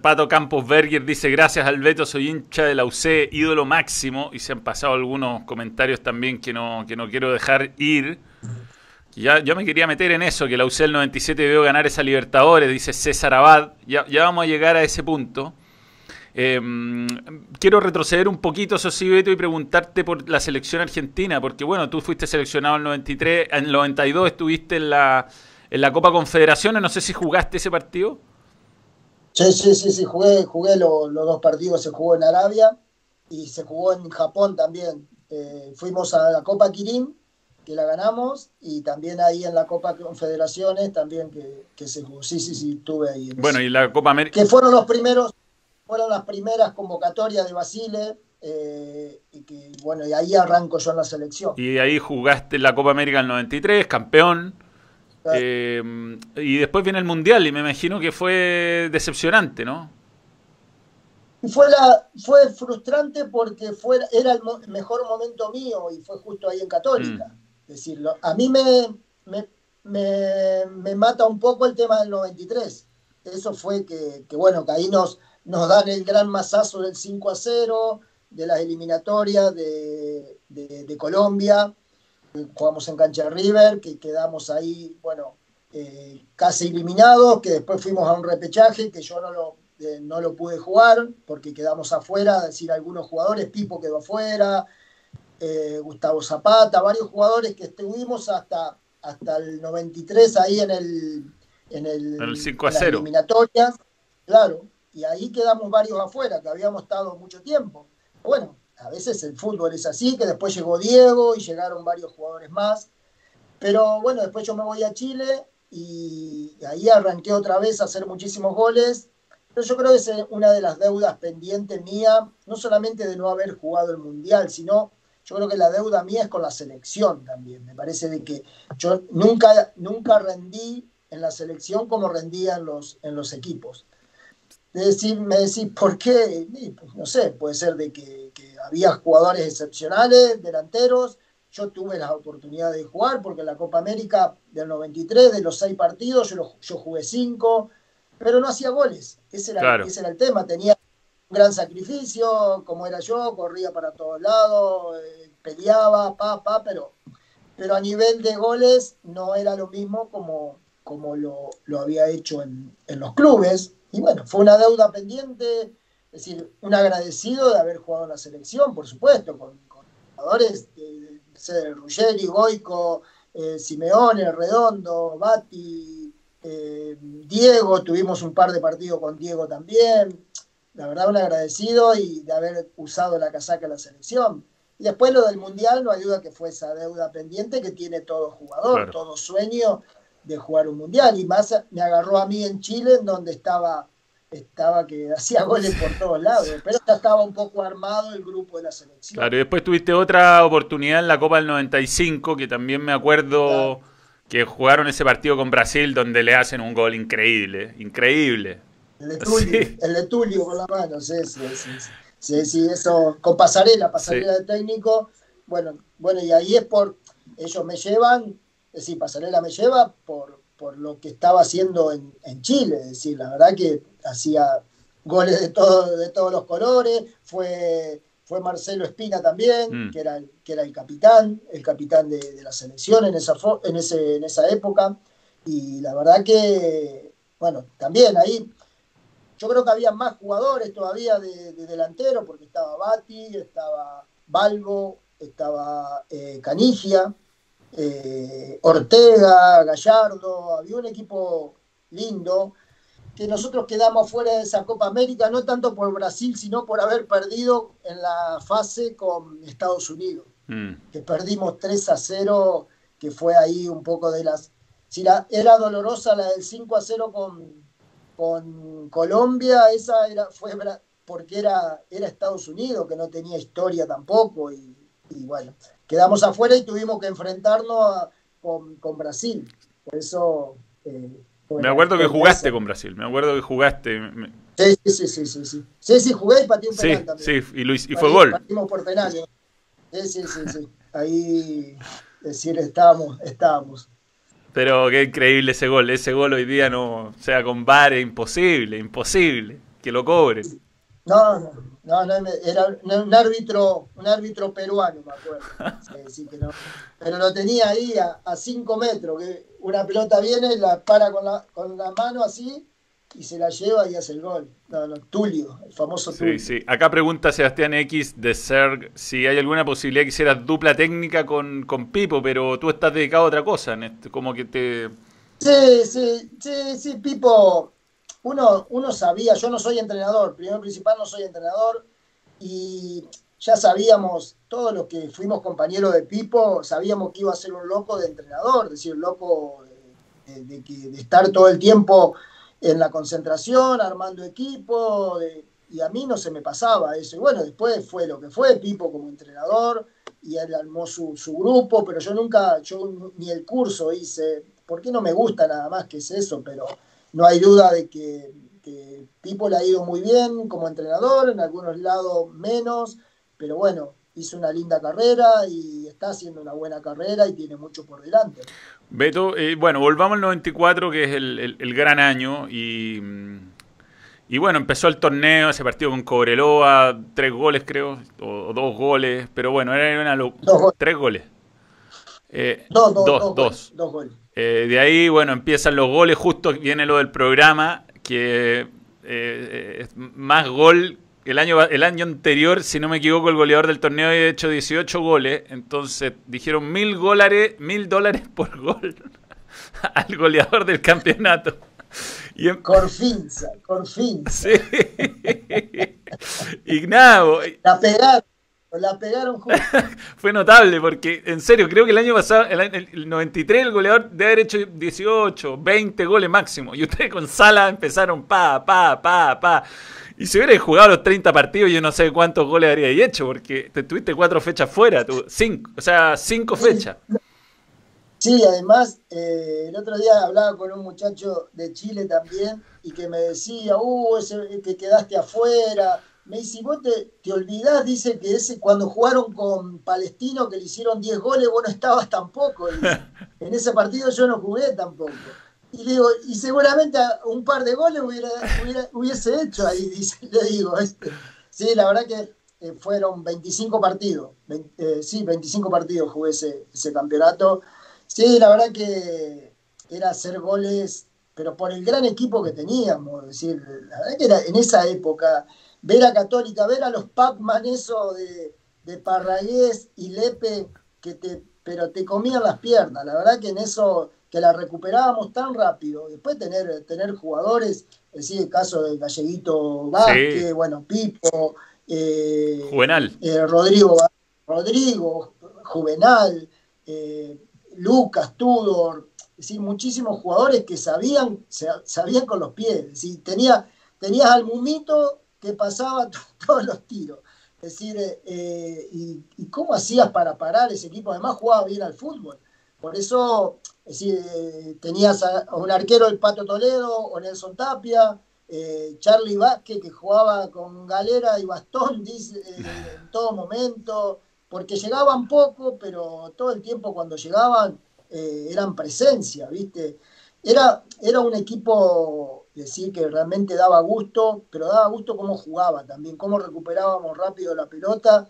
Pato Campos Berger dice, gracias Alberto, soy hincha de la UC, ídolo máximo, y se han pasado algunos comentarios también que no, que no quiero dejar ir. Ya, yo me quería meter en eso, que la UC el 97 veo ganar esa Libertadores, dice César Abad, ya, ya vamos a llegar a ese punto. Em, quiero retroceder un poquito, Sosi Beto, y preguntarte por la selección argentina, porque bueno, tú fuiste seleccionado en el 93, en el 92 estuviste en la, en la Copa Confederaciones, no sé si jugaste ese partido. Sí, sí, sí, sí, jugué, jugué los dos partidos, se jugó en Arabia y se jugó en Japón también. Eh, fuimos a la Copa Kirin, que la ganamos, y también ahí en la Copa Confederaciones también que, que se jugó. Sí, sí, sí, estuve ahí. Bueno, y la Copa América. Que fueron los primeros, fueron las primeras convocatorias de Basile, eh, y que bueno, y ahí arranco yo en la selección. Y ahí jugaste la Copa América en el 93, campeón. Eh, y después viene el Mundial y me imagino que fue decepcionante, ¿no? Fue, la, fue frustrante porque fue, era el mejor momento mío y fue justo ahí en Católica. Mm. Decirlo. A mí me, me, me, mata un poco el tema del 93. Eso fue que, que bueno, que ahí nos, nos dan el gran masazo del 5 a 0, de las eliminatorias de, Colombia, jugamos en cancha River, que quedamos ahí, bueno, eh, casi eliminados, que después fuimos a un repechaje, que yo no lo, eh, no lo pude jugar, porque quedamos afuera, es decir, algunos jugadores, Pipo quedó afuera, eh, Gustavo Zapata, varios jugadores que estuvimos hasta, hasta el 93 ahí en el, en el, 5 a 0. eliminatorias, claro, y ahí quedamos varios afuera, que habíamos estado mucho tiempo. Bueno, a veces el fútbol es así, que después llegó Diego y llegaron varios jugadores más. Pero bueno, después yo me voy a Chile y ahí arranqué otra vez a hacer muchísimos goles. Pero yo creo que es una de las deudas pendientes mía, no solamente de no haber jugado el Mundial, sino yo creo que la deuda mía es con la selección también. Me parece de que yo nunca, nunca rendí en la selección como rendía en los, en los equipos de decir, me decís, ¿por qué? Pues, no sé, puede ser de que, había jugadores excepcionales, delanteros. Yo tuve la oportunidad de jugar porque en la Copa América del 93, de los seis partidos, yo, yo jugué cinco, pero no hacía goles. Ese era, ese era el tema. Tenía gran sacrificio, como era yo, corría para todos lados, eh, peleaba, pa, pa, pero, pero a nivel de goles no era lo mismo como, como lo, lo había hecho en, en los clubes y bueno, fue una deuda pendiente, es decir, un agradecido de haber jugado en la selección, por supuesto, con, jugadores de, de Ruggeri, Goico, eh, Simeone, Redondo, Bati, eh, Diego, tuvimos un par de partidos con Diego también. La verdad, un agradecido y de haber usado la casaca de la selección. Y después lo del Mundial no ayuda que fue esa deuda pendiente que tiene todo jugador, todo sueño de jugar un mundial. Y más me agarró a mí en Chile, en donde estaba, estaba que (laughs) hacía goles por todos lados. Pero ya estaba un poco armado el grupo de la selección. Claro, y después tuviste otra oportunidad en la Copa del 95, que también me acuerdo que jugaron ese partido con Brasil, donde le hacen un gol increíble, increíble. El de Tulio, el de con la mano, sí, sí, sí. Sí, sí, eso, con pasarela, pasarela de técnico. Bueno, bueno, y ahí es por, ellos me llevan, es decir, Pasarela me lleva por, por lo que estaba haciendo en, Chile, es decir, la verdad que hacía goles de, todo, de todos los colores, fue, fue Marcelo Espina también, mm. que, era, que era el capitán, el capitán de, la selección en esa, en, ese, en esa época, y la verdad que, bueno, también ahí yo creo que había más jugadores todavía de, delantero, porque estaba Bati, estaba Balbo, estaba eh, Canigia, eh, Ortega, Gallardo, había un equipo lindo, que nosotros quedamos fuera de esa Copa América, no tanto por Brasil, sino por haber perdido en la fase con Estados Unidos, mm. que perdimos 3 a 0, que fue ahí un poco de las, si la, era dolorosa la del 5 a 0 con, con Colombia, esa era, fue porque era, era Estados Unidos, que no tenía historia tampoco, y, bueno, quedamos afuera y tuvimos que enfrentarnos con, con, Brasil. Por eso... Eh, me acuerdo que jugaste con Brasil, me acuerdo que jugaste. Sí, sí, sí, sí, sí. Sí, sí, jugué y pateé un penal también. Sí, y, y fue gol. Partimos por penal. ¿eh? Sí, sí, sí, sí. Ahí, decir, estábamos, estábamos. Pero qué increíble ese gol. Ese gol hoy día no, o sea, con VAR es imposible, imposible que lo cobre. No, no, no, era un árbitro, un árbitro peruano, me acuerdo. Pero lo tenía ahí a 5 metros, que una pelota viene, la para con la, con la mano así y se la lleva y hace el gol. No, no, Tulio, el famoso Tulio. Sí, sí. Acá pregunta Sebastián X de Serg si hay alguna posibilidad que hicieras dupla técnica con, con Pipo, pero tú estás dedicado a otra cosa, este, como que te... Sí, sí, sí, sí, Pipo, uno, uno sabía, yo no soy entrenador, primero principal no soy entrenador, y ya sabíamos, todos los que fuimos compañeros de Pipo, sabíamos que iba a ser un loco de entrenador, es decir, loco de, de, de estar todo el tiempo en la concentración, armando equipo, y a mí no se me pasaba eso. Y bueno, después fue lo que fue, Pipo como entrenador, y él armó su, grupo, pero yo nunca, yo ni el curso hice, porque no me gusta nada más que es eso, pero no hay duda de que, que Pipo le ha ido muy bien como entrenador, en algunos lados menos, pero bueno, hizo una linda carrera y está haciendo una buena carrera y tiene mucho por delante. Beto, eh, bueno, volvamos al 94, que es el, gran año, y, y, bueno, empezó el torneo, ese partido con Cobreloa, tres goles creo, o, dos goles, pero bueno, era una locura. Tres goles. Eh, dos, dos, dos, dos, goles. Eh, de ahí, bueno, empiezan los goles, justo viene lo del programa, que es más gol el año, el año anterior, si no me equivoco, el goleador del torneo había hecho 18 goles. Entonces dijeron mil dólares, mil dólares por gol (laughs) al goleador del campeonato. Y en... Corfinza, Corfinza. Sí. (laughs) y nada. La pegaron. La pegaron (laughs) Fue notable porque, en serio, creo que el año pasado, el, el 93, el goleador debe haber hecho 18, 20 goles máximo. Y ustedes con Sala empezaron pa, pa, pa, pa. Y si hubieras jugado los 30 partidos, yo no sé cuántos goles habrías hecho, porque te tuviste cuatro fechas fuera, tú, cinco, o sea, cinco fechas. Sí, además, eh, el otro día hablaba con un muchacho de Chile también y que me decía, uh, ese que quedaste afuera. Me dice, vos te, te olvidás, dice que ese cuando jugaron con Palestino, que le hicieron 10 goles, vos no estabas tampoco. (laughs) en ese partido yo no jugué tampoco. Y digo, y seguramente un par de goles hubiera, hubiese hecho ahí, (laughs) le digo. Este. Sí, la verdad que eh, fueron 25 partidos. Eh, sí, 25 partidos jugué ese, campeonato. Sí, la verdad que era hacer goles, pero por el gran equipo que teníamos. decir, la verdad que era en esa época, ver a Católica, ver a los Pac-Man eso de, de Parragués y Lepe, que te, pero te comían las piernas. La verdad que en eso que la recuperábamos tan rápido. Después tener, tener jugadores, es decir, el caso de Galleguito Vázquez, bueno, Pipo, eh, Juvenal. Eh, Rodrigo, Rodrigo, Juvenal, eh, Lucas, Tudor, es decir, muchísimos jugadores que sabían, sabían con los pies. Es tenía, tenías al Mumito que pasaba (laughs) todos los tiros. Es decir, y, y, cómo hacías para parar ese equipo? Además jugaba bien al fútbol. Por eso es decir, eh, tenías a, un arquero, el Pato Toledo, o Nelson Tapia, eh, Charlie Vázquez, que jugaba con galera y bastón dice, eh, (laughs) en todo momento, porque llegaban poco, pero todo el tiempo cuando llegaban eran presencia, ¿viste? Era, era un equipo, decir, que realmente daba gusto, pero daba gusto cómo jugaba también, cómo recuperábamos rápido la pelota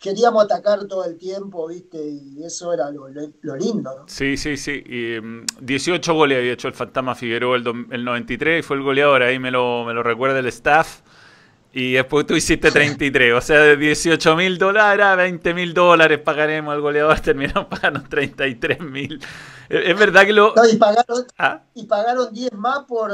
queríamos atacar todo el tiempo, ¿viste? Y eso era lo, lindo, ¿no? Sí, sí, sí. Y, 18 mm, goles había hecho el Fantasma Figueroa el, el 93 y fue el goleador, ahí me lo, me lo recuerda el staff. Y después tú hiciste 33, o sea, de 18 mil dólares a 20 mil dólares pagaremos al goleador, (laughs) terminamos pagando 33 mil. Es, verdad que lo... y, pagaron, ¿Ah? y pagaron 10 más por,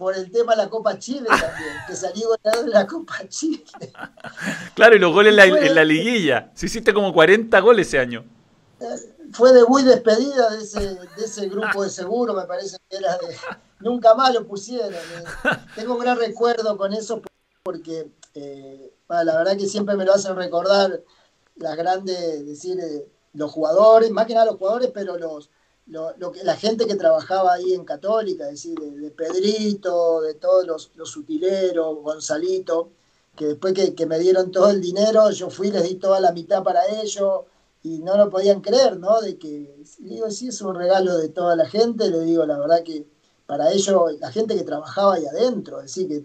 por el tema de la Copa Chile también, que salió goleador de la Copa Chile. (laughs) Claro, y los goles en la, liguilla. Si hiciste como 40 goles ese año. fue debut y despedida de ese, de ese grupo de seguro, me parece que era de. Nunca más lo pusieron. Eh. Tengo un gran recuerdo con eso porque eh, la verdad que siempre me lo hacen recordar las grandes, decir, eh, los jugadores, más que nada los jugadores, pero los, lo, que, la gente que trabajaba ahí en Católica, es decir, de, Pedrito, de todos los, los, utileros, Gonzalito, que después que, me dieron todo el dinero, yo fui, les di toda la mitad para ellos y no lo podían creer, ¿no? De que, digo, sí, es un regalo de toda la gente, le digo, la verdad que para ellos, la gente que trabajaba ahí adentro, decir, que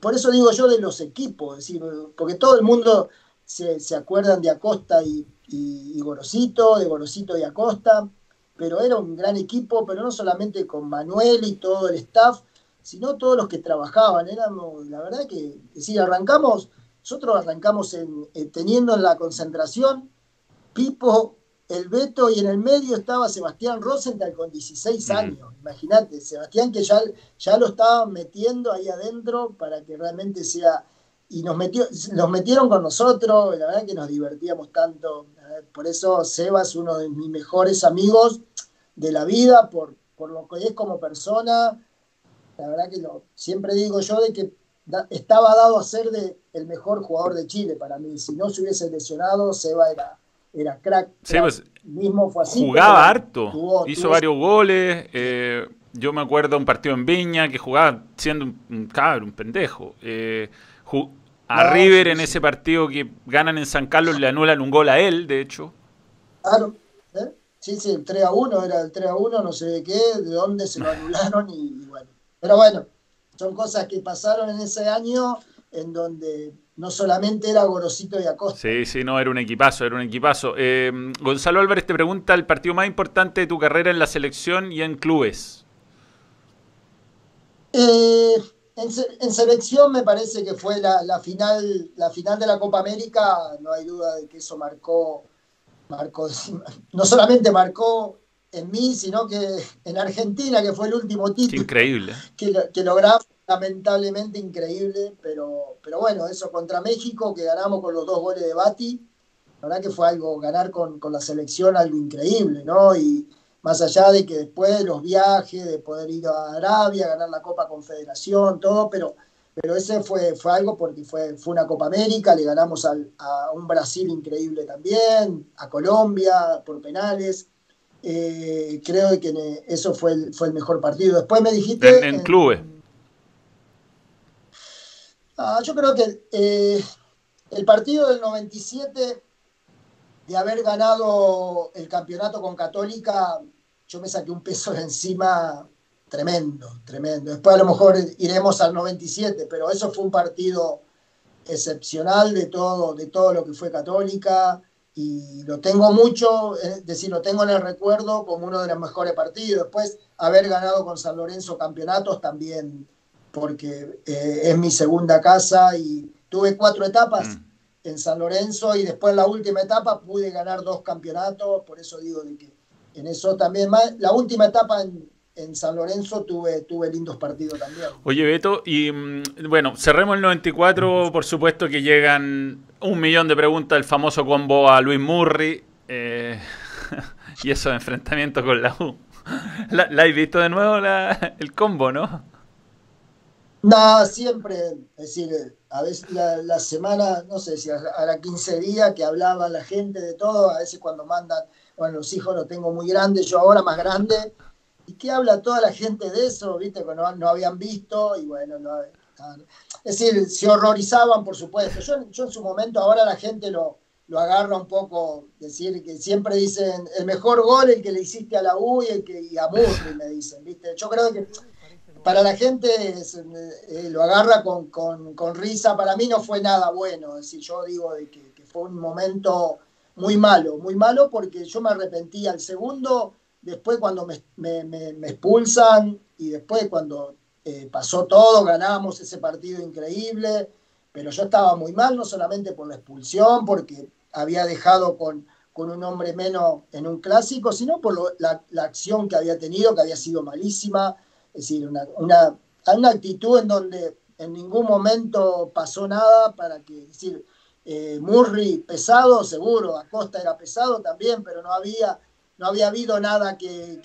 por eso digo yo de los equipos, decir, porque todo el mundo se, se acuerdan de Acosta y, y, Gorosito, de Gorosito y Acosta, pero era un gran equipo, pero no solamente con Manuel y todo el staff, sino todos los que trabajaban. Éramos, la verdad que, si arrancamos, nosotros arrancamos en, eh, teniendo en la concentración Pipo, el Beto y en el medio estaba Sebastián Rosenthal con 16 años. Imagínate, Sebastián que ya, ya lo estaban metiendo ahí adentro para que realmente sea y nos metió, los metieron con nosotros, la verdad que nos divertíamos tanto. Por eso Seba es uno de mis mejores amigos de la vida, por, por lo que es como persona. La verdad que lo, siempre digo yo de que estaba dado a ser de, el mejor jugador de Chile para mí. Si no se hubiese lesionado, Seba era, era crack. Pues, mismo fue así. Jugaba harto, hizo varios goles. Eh, yo me acuerdo un partido en Viña que jugaba siendo un, un cabrón, un pendejo. Eh, a River en ese partido que ganan en San Carlos le anulan un gol a él, de hecho. Claro, ¿eh? sí, sí, el 3 a 1 era el 3 a 1, no sé de qué, de dónde se lo (laughs) anularon y, bueno. Pero bueno, son cosas que pasaron en ese año en donde no solamente era Gorosito y Acosta. Sí, sí, no, era un equipazo, era un equipazo. Eh, Gonzalo Álvarez te pregunta el partido más importante de tu carrera en la selección y en clubes. Eh, en, selección me parece que fue la, final, la final de la Copa América, no hay duda de que eso marcó, marcó, (laughs) no solamente marcó en mí, sino que en Argentina, que fue el último título. Increíble. Que, que logramos, lamentablemente increíble, pero, pero bueno, eso contra México, que ganamos con los dos goles de Bati, la verdad que fue algo, ganar con, con la selección, algo increíble, ¿no? Y, más allá de que después los viajes, de poder ir a Arabia, ganar la Copa Confederación, todo, pero, pero ese fue, fue algo porque fue, fue una Copa América, le ganamos a un Brasil increíble también, a Colombia por penales. Eh, creo que eso fue el, fue el mejor partido. Después me dijiste... En, clubes. Ah, yo creo que eh, el partido del 97 de haber ganado el campeonato con Católica yo me saqué un peso de encima tremendo, tremendo. Después a lo mejor iremos al 97, pero eso fue un partido excepcional de todo, de todo lo que fue Católica y lo tengo mucho, es decir, lo tengo en el recuerdo como uno de los mejores partidos. Después haber ganado con San Lorenzo campeonatos también, porque eh, es mi segunda casa y tuve cuatro etapas mm. En San Lorenzo y después en la última etapa pude ganar dos campeonatos, por eso digo de que en eso también, más, la última etapa en, San Lorenzo tuve, tuve lindos partidos también. Oye, Beto, y mm, bueno, cerremos el 94, por supuesto que llegan un millón de preguntas, el famoso combo a Luis Murray eh, (laughs) y esos enfrentamientos con la U. (laughs) ¿La, la visto de nuevo el combo, no? No, siempre, es decir, a veces la, semana, no sé si a, a 15 días que hablaba la gente de todo, a veces cuando mandan bueno, los hijos los tengo muy grandes, yo ahora más grande. ¿Y qué habla toda la gente de eso? ¿Viste? Que no, habían visto y bueno, es decir, se horrorizaban, por supuesto. Yo, en su momento, ahora la gente lo, lo agarra un poco, decir que siempre dicen el mejor gol el que le hiciste a la U y, el que, y a Murray, me dicen, ¿viste? Yo creo que para la gente eh, lo agarra con, con, risa, para mí no fue nada bueno, es decir, yo digo de que, fue un momento muy malo, muy malo porque yo me arrepentí al segundo, después cuando me, expulsan y después cuando eh, pasó todo, ganamos ese partido increíble, pero yo estaba muy mal, no solamente por la expulsión, porque había dejado con, con un hombre menos en un clásico, sino por la, acción que había tenido, que había sido malísima, es decir, una, una, una actitud en donde en ningún momento pasó nada para que, es decir, eh, Murray pesado, seguro, Acosta era pesado también, pero no había no había habido nada que,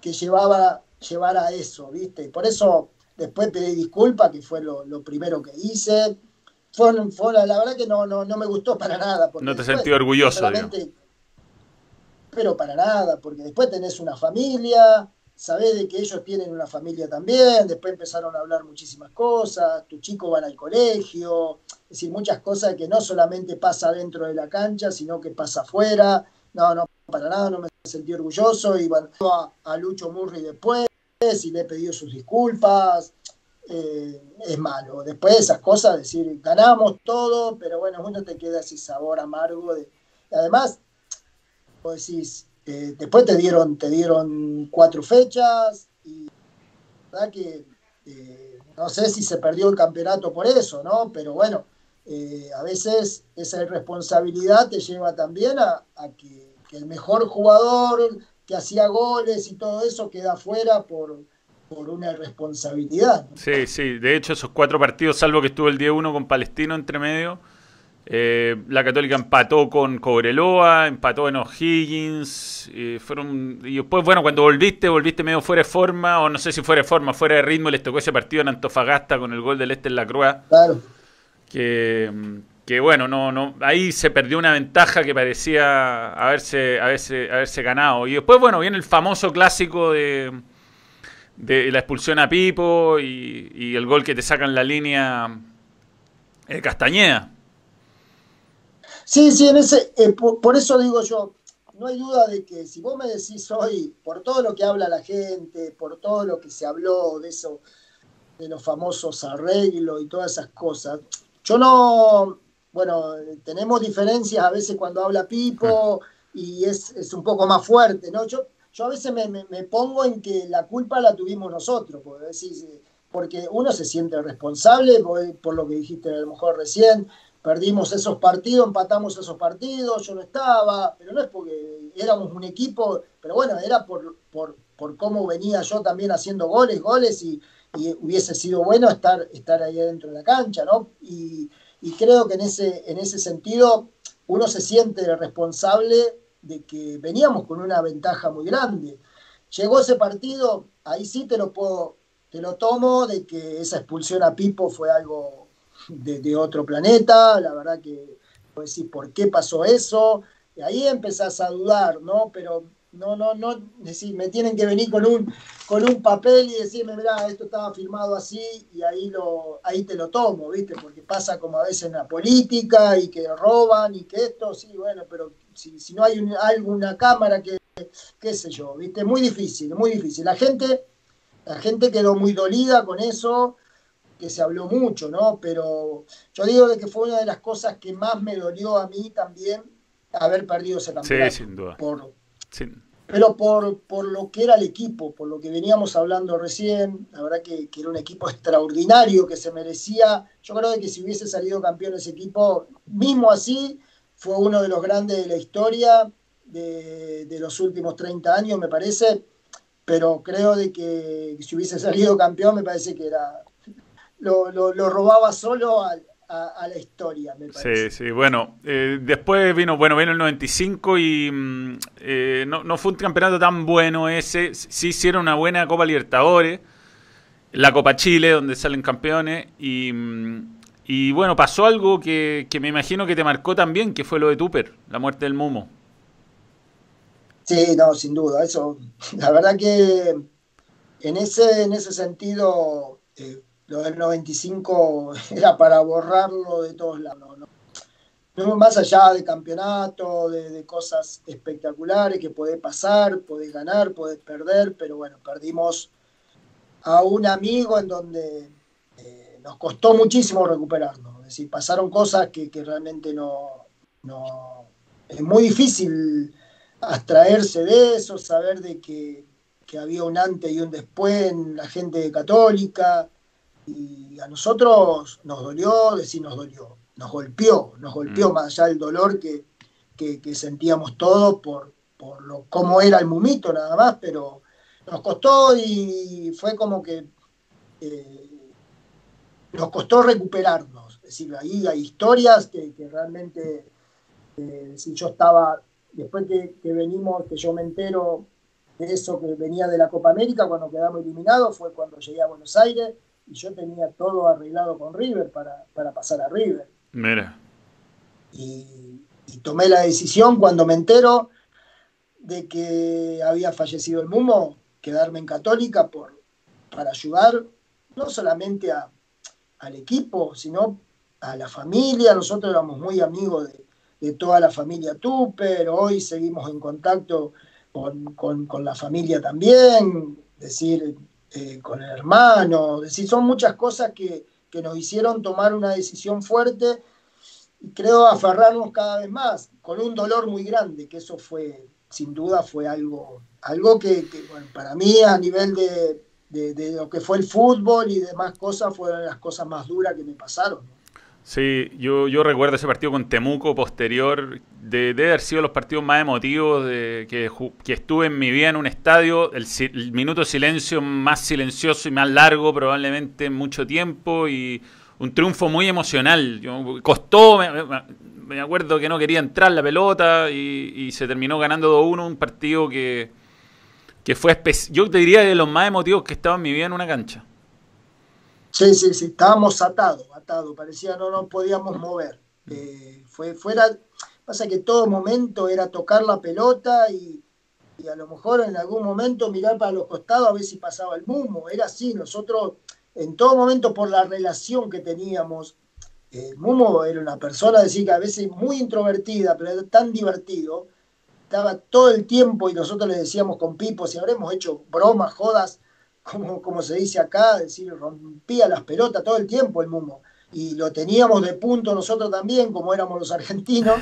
que, llevaba, llevara a eso, ¿viste? Por eso después pedí disculpas, que fue lo, primero que hice. Fue, la verdad que no, no, no me gustó para nada. No te sentí orgulloso, Pero para nada, porque después tenés una familia, sabés de que ellos tienen una familia también, después empezaron a hablar muchísimas cosas, tus chicos van al colegio, es decir, muchas cosas que no solamente pasa dentro de la cancha, sino que pasa afuera. No, no, para nada, no me sentí orgulloso y bueno, a, Lucho Murray después y le he pedido sus disculpas. Eh, es malo. Después de esas cosas, decir, ganamos todo, pero bueno, uno te queda ese sabor amargo. De, además, vos decís, eh, después te dieron, te dieron cuatro fechas y verdad que eh, no sé si se perdió el campeonato por eso, ¿no? Pero bueno, a veces esa irresponsabilidad te lleva también a que el mejor jugador que hacía goles y todo eso queda fuera por, por una irresponsabilidad. Sí, sí, de hecho esos cuatro partidos, salvo que estuvo el 10-1 con Palestino entre medio, eh, la Católica empató con Cobreloa, empató en O'Higgins, y, fueron, y después, bueno, cuando volviste, volviste medio fuera de forma, o no sé si fuera de forma, fuera de ritmo, les tocó ese partido en Antofagasta con el gol del Este en la Crua. Claro. Que, que bueno, no, no, ahí se perdió una ventaja que parecía haberse, haberse, haberse ganado. Y después, bueno, viene el famoso clásico de, de la expulsión a Pipo y, el gol que te sacan la línea eh, Castañeda. Sí, sí, en ese, eh, por, eso digo yo, no hay duda de que si vos me decís hoy, por todo lo que habla la gente, por todo lo que se habló de eso, de los famosos arreglos y todas esas cosas, yo no, bueno, tenemos diferencias a veces cuando habla Pipo y es, un poco más fuerte, ¿no? Yo, yo a veces me, pongo en que la culpa la tuvimos nosotros, porque uno se siente responsable por, lo que dijiste a lo mejor recién, perdimos esos partidos, empatamos esos partidos, yo no estaba, pero no es porque éramos un equipo, pero bueno, era por, por, por cómo venía yo también haciendo goles, goles y, hubiese sido bueno estar, estar ahí adentro de la cancha, ¿no? Y, y creo que en ese, en ese sentido uno se siente responsable de que veníamos con una ventaja muy grande. Llegó ese partido, ahí sí te lo puedo, te lo tomo, de que esa expulsión a Pipo fue algo de, otro planeta, la verdad que puedo decir por qué pasó eso, y ahí empezás a dudar, ¿no? Pero no, no, no, decir, me tienen que venir con un, con un papel y decirme, mira, esto estaba firmado así y ahí, lo, ahí te lo tomo, ¿viste? Porque pasa como a veces en la política y que roban y que esto, sí, bueno, pero si, si no hay alguna cámara que, qué sé yo, ¿viste? Muy difícil, muy difícil. La gente, la gente quedó muy dolida con eso, que se habló mucho, ¿no? Pero yo digo de que fue una de las cosas que más me dolió a mí también haber perdido ese campeonato. Sí, sin duda. Por, pero por, por, lo que era el equipo, por lo que veníamos hablando recién, la verdad que, era un equipo (laughs) extraordinario que se merecía. Yo creo que si hubiese salido campeón ese equipo, mismo así, fue uno de los grandes de la historia de, los últimos 30 años, me parece. Pero creo de que si hubiese salido campeón, me parece que era lo, lo robaba solo al, a, la historia, me parece. Sí, sí, bueno, eh, después vino, bueno, vino el 95 y mm, eh, no, fue un campeonato tan bueno ese, sí hicieron una buena Copa Libertadores, la Copa Chile, donde salen campeones, y, mm, y bueno, pasó algo que, me imagino que te marcó también, que fue lo de Tupper, la muerte del Mumo. Sí, no, sin duda, eso, (laughs) la verdad que en ese, en ese sentido... Eh, lo del 95 (laughs) era para borrarlo de todos lados. ¿no? Más allá de campeonato, de, cosas espectaculares que puede pasar, podés ganar, podés perder, pero bueno, perdimos a un amigo en donde eh, nos costó muchísimo recuperarnos. Es decir, pasaron cosas que, realmente no, Es muy difícil abstraerse de eso, saber de que había un antes y un después en la gente católica, y a nosotros nos dolió, decir nos dolió, nos golpeó, nos golpeó mm. más allá del dolor que, sentíamos todos por, por lo, cómo era el mumito nada más, pero nos costó y fue como que eh, nos costó recuperarnos. Es decir, ahí hay historias que, realmente, eh, si yo estaba después que, que venimos, que yo me entero de eso que venía de la Copa América cuando quedamos eliminados, fue cuando llegué a Buenos Aires y yo tenía todo arreglado con River para, para pasar a River. Mira. Y, y, tomé la decisión cuando me entero de que había fallecido el Mumo, quedarme en Católica por, para ayudar no solamente a, al equipo, sino a la familia. Nosotros éramos muy amigos de, de toda la familia Tupper, hoy seguimos en contacto con, con, con la familia también, decir, eh, con el hermano, decir, son muchas cosas que, que, nos hicieron tomar una decisión fuerte y creo aferrarnos cada vez más, con un dolor muy grande, que eso fue, sin duda, fue algo, algo que, para mí a nivel de, de, de, lo que fue el fútbol y demás cosas, fueron las cosas más duras que me pasaron. Sí, yo, yo recuerdo ese partido con Temuco posterior, de, haber sido los partidos más emotivos de, que, que, estuve en mi vida en un estadio, el, el, minuto de silencio más silencioso y más largo probablemente en mucho tiempo y un triunfo muy emocional. Yo, costó, me, acuerdo que no quería entrar la pelota y, y se terminó ganando 2-1, un partido que, que fue, yo te diría de los más emotivos que he estado en mi vida en una cancha. Sí, sí, sí, estábamos atados, atados, parecía no nos podíamos mover. Eh, fue fuera, pasa que todo momento era tocar la pelota y, y, a lo mejor en algún momento mirar para los costados a ver si pasaba el mumo, era así, nosotros en todo momento por la relación que teníamos, el Mumo era una persona, decir, que a veces muy introvertida, pero era tan divertido, estaba todo el tiempo y nosotros le decíamos con Pipo, si habremos hecho bromas, jodas, como, como se dice acá, decir, rompía las pelotas todo el tiempo el Mumo. Y lo teníamos de punto nosotros también, como éramos los argentinos,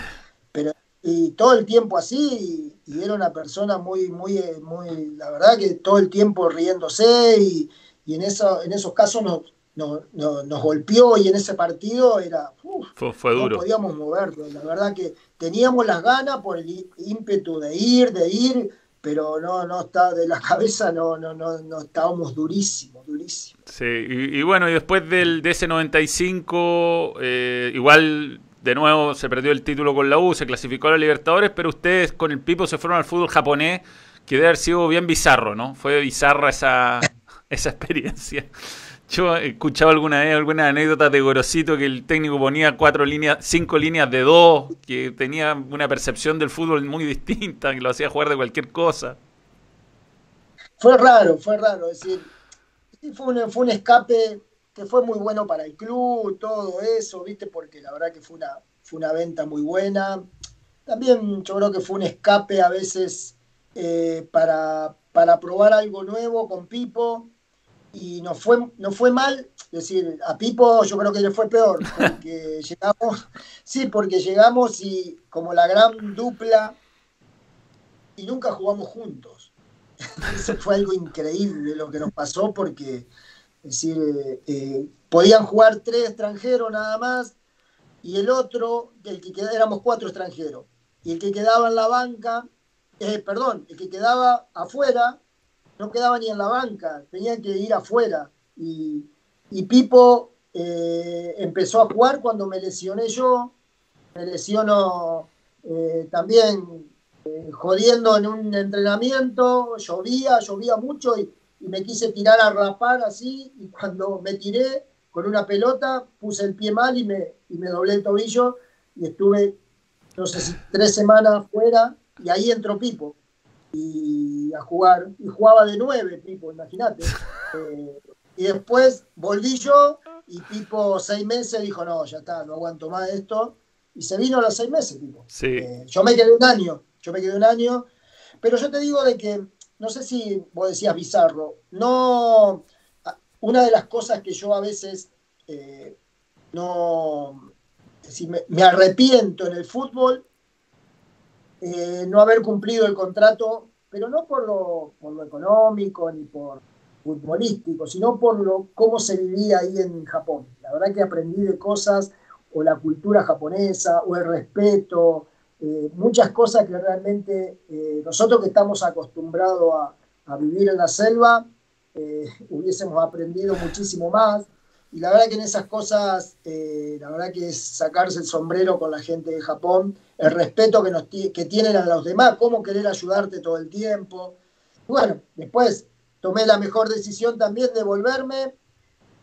pero y todo el tiempo así, y, y era una persona muy, muy, muy, la verdad que todo el tiempo riéndose, y, y en, eso, en esos casos nos, nos, nos, nos, golpeó, y en ese partido era, uf, fue, fue duro. no podíamos moverlo, la verdad que teníamos las ganas por el ímpetu de ir, de ir, pero no, no está de la (laughs) cabeza, no, no, no, no estábamos durísimos, durísimos. Sí, y, bueno, y después del, de ese 95, eh, igual de nuevo se perdió el título con la U, se clasificó a los Libertadores, pero ustedes con el Pipo se fueron al fútbol japonés, que debe haber sido bien bizarro, ¿no? Fue bizarra esa, (laughs) esa experiencia. Yo he escuchado alguna vez alguna anécdota de Gorosito que el técnico ponía cuatro líneas, cinco líneas de dos, que tenía una percepción del fútbol muy distinta, que lo hacía jugar de cualquier cosa. Fue raro, fue raro, es decir, fue un, fue un escape que fue muy bueno para el club, todo eso, viste, porque la verdad que fue una, fue una venta muy buena. También yo creo que fue un escape a veces eh, para, para probar algo nuevo con Pipo y nos fue, nos fue mal, es decir, a Pipo yo creo que le fue peor, (laughs) porque llegamos, sí, porque llegamos y como la gran dupla y nunca jugamos juntos. (laughs) Eso fue algo increíble lo que nos pasó porque, es decir, eh, eh, podían jugar tres extranjeros nada más y el otro, el que quedaba, éramos cuatro extranjeros, y el que quedaba en la banca, eh, perdón, el que quedaba afuera no quedaba ni en la banca, tenían que ir afuera. Y, y Pipo eh, empezó a jugar cuando me lesioné yo, me lesionó eh, también eh, jodiendo en un entrenamiento, llovía, llovía mucho y, me quise tirar a rapar así y cuando me tiré con una pelota puse el pie mal y me, y me doblé el tobillo y estuve, no sé tres semanas fuera y ahí entró Pipo y a jugar, y jugaba de nueve, Pipo, imagínate. (laughs) Eh, y después volví yo y Pipo seis meses dijo, no, ya está, no aguanto más esto. Y se vino a los seis meses, Pipo. Sí. Eh, yo me quedé un año, yo me quedé un año, pero yo te digo de que, no sé si vos decías bizarro, no, una de las cosas que yo a veces eh, no, si me, me arrepiento en el fútbol eh, no haber cumplido el contrato, pero no por lo, por lo, económico ni por futbolístico, sino por lo, cómo se vivía ahí en Japón. La verdad que aprendí de cosas, o la cultura japonesa, o el respeto, eh, muchas cosas que realmente eh, nosotros que estamos acostumbrados a, vivir en la selva, (laughs) hubiésemos aprendido muchísimo más. Y la verdad que en esas cosas, eh, la verdad que es sacarse el sombrero con la gente de Japón, el respeto que, nos, que tienen a los demás, cómo querer ayudarte todo el tiempo. Bueno, después tomé la mejor decisión también de volverme,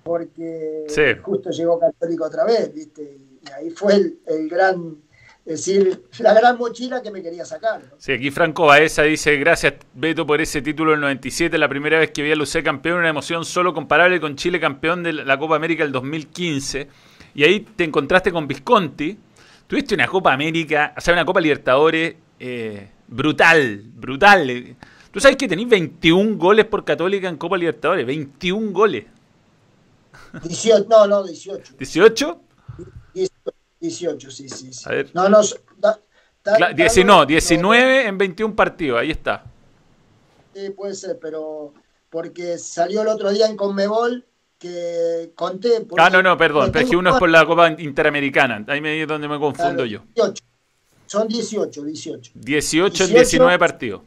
porque justo llegó Católico otra vez, ¿viste? Y ahí fue el gran es decir, (laughs) la gran mochila que me quería sacar. Sí, aquí Franco Baeza dice, gracias Beto por ese título del 97, la primera vez que vi a Lucé campeón, una emoción solo comparable con Chile campeón de la Copa América del 2015. Y ahí te encontraste con Visconti, tuviste una Copa América, o sea, una Copa Libertadores eh, brutal, brutal. Tú sabes que tenéis 21 goles por Católica en Copa Libertadores, 21 goles. 18, no, no, 18. ¿18? 18, sí, sí. A ver. No, no. Da, 19, en 21 partidos, ahí está. Sí, puede ser, pero porque salió el otro día en Conmebol que conté. Ah, no, no, perdón, pero es que uno es por la Copa Interamericana. Ahí me, es donde me confundo yo. 18. Son 18, 18. 18, en 19 partidos.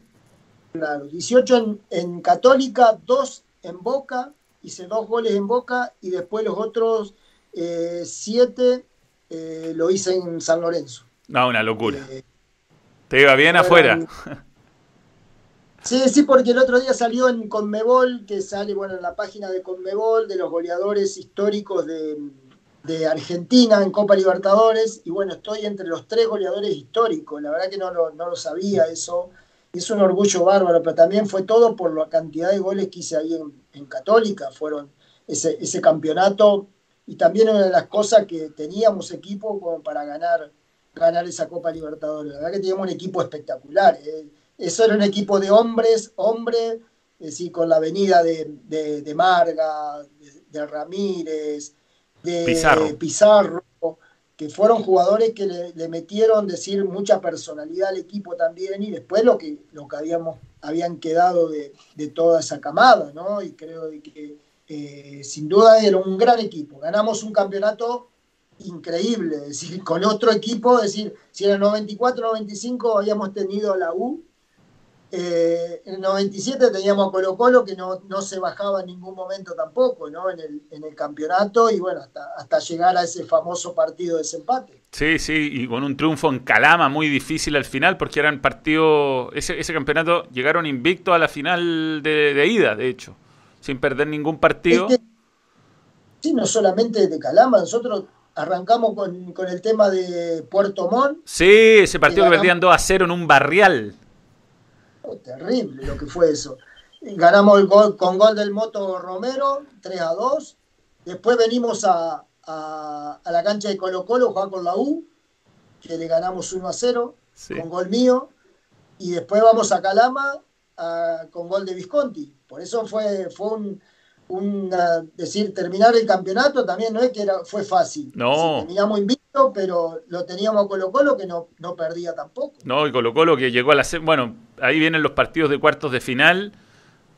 Claro, 18 en, en, Católica, 2 en Boca, hice dos goles en Boca y después los otros 7 eh, eh, lo hice en San Lorenzo. No, una locura. Eh, Te iba bien afuera. (laughs) Sí, sí, porque el otro día salió en Conmebol, que sale, bueno, en la página de Conmebol, de los goleadores históricos de, Argentina en Copa Libertadores, y bueno, estoy entre los tres goleadores históricos, la verdad que no lo, sabía eso, es un orgullo bárbaro, pero también fue todo por la cantidad de goles que hice ahí en, Católica, fueron ese, ese campeonato y también una de las cosas que teníamos equipo como para ganar, ganar esa Copa Libertadores. La verdad que teníamos un equipo espectacular. Eh. Eso era un equipo de hombres, hombres, es con la venida de, Marga, de, Ramírez, de Pizarro. que fueron jugadores que le, metieron decir mucha personalidad al equipo también y después lo que, lo que habíamos, habían quedado de, de toda esa camada, ¿no? Y creo que eh, sin duda era un gran equipo. Ganamos un campeonato increíble, es decir, (laughs) con otro equipo, es decir, si en el 94-95 habíamos tenido la U, eh, en el 97 teníamos a Colo Colo que no, se bajaba en ningún momento tampoco ¿no? en, el, campeonato y bueno, hasta, hasta llegar a ese famoso partido de desempate. Sí, sí, y con un triunfo en Calama muy difícil al final porque eran partidos, ese, ese campeonato llegaron invictos a la final de ida, de hecho sin perder ningún partido. sí, no solamente de Calama, nosotros arrancamos con, el tema de Puerto Montt. Sí, ese partido que, perdían 2 a 0 en un barrial. Oh, terrible lo que fue eso. Ganamos el gol, con gol del Moto Romero, 3 a 2. Después venimos a, la cancha de Colo Colo, jugar con la U, que le ganamos 1 a 0, con gol mío. Y después vamos a Calama con gol de Visconti. Por eso fue, fue un, decir, terminar el campeonato también no es que era, fue fácil. No. terminamos invicto, pero lo teníamos a Colo Colo que no, no perdía tampoco. No, y Colo Colo que llegó a la... Bueno, ahí vienen los partidos de cuartos de final,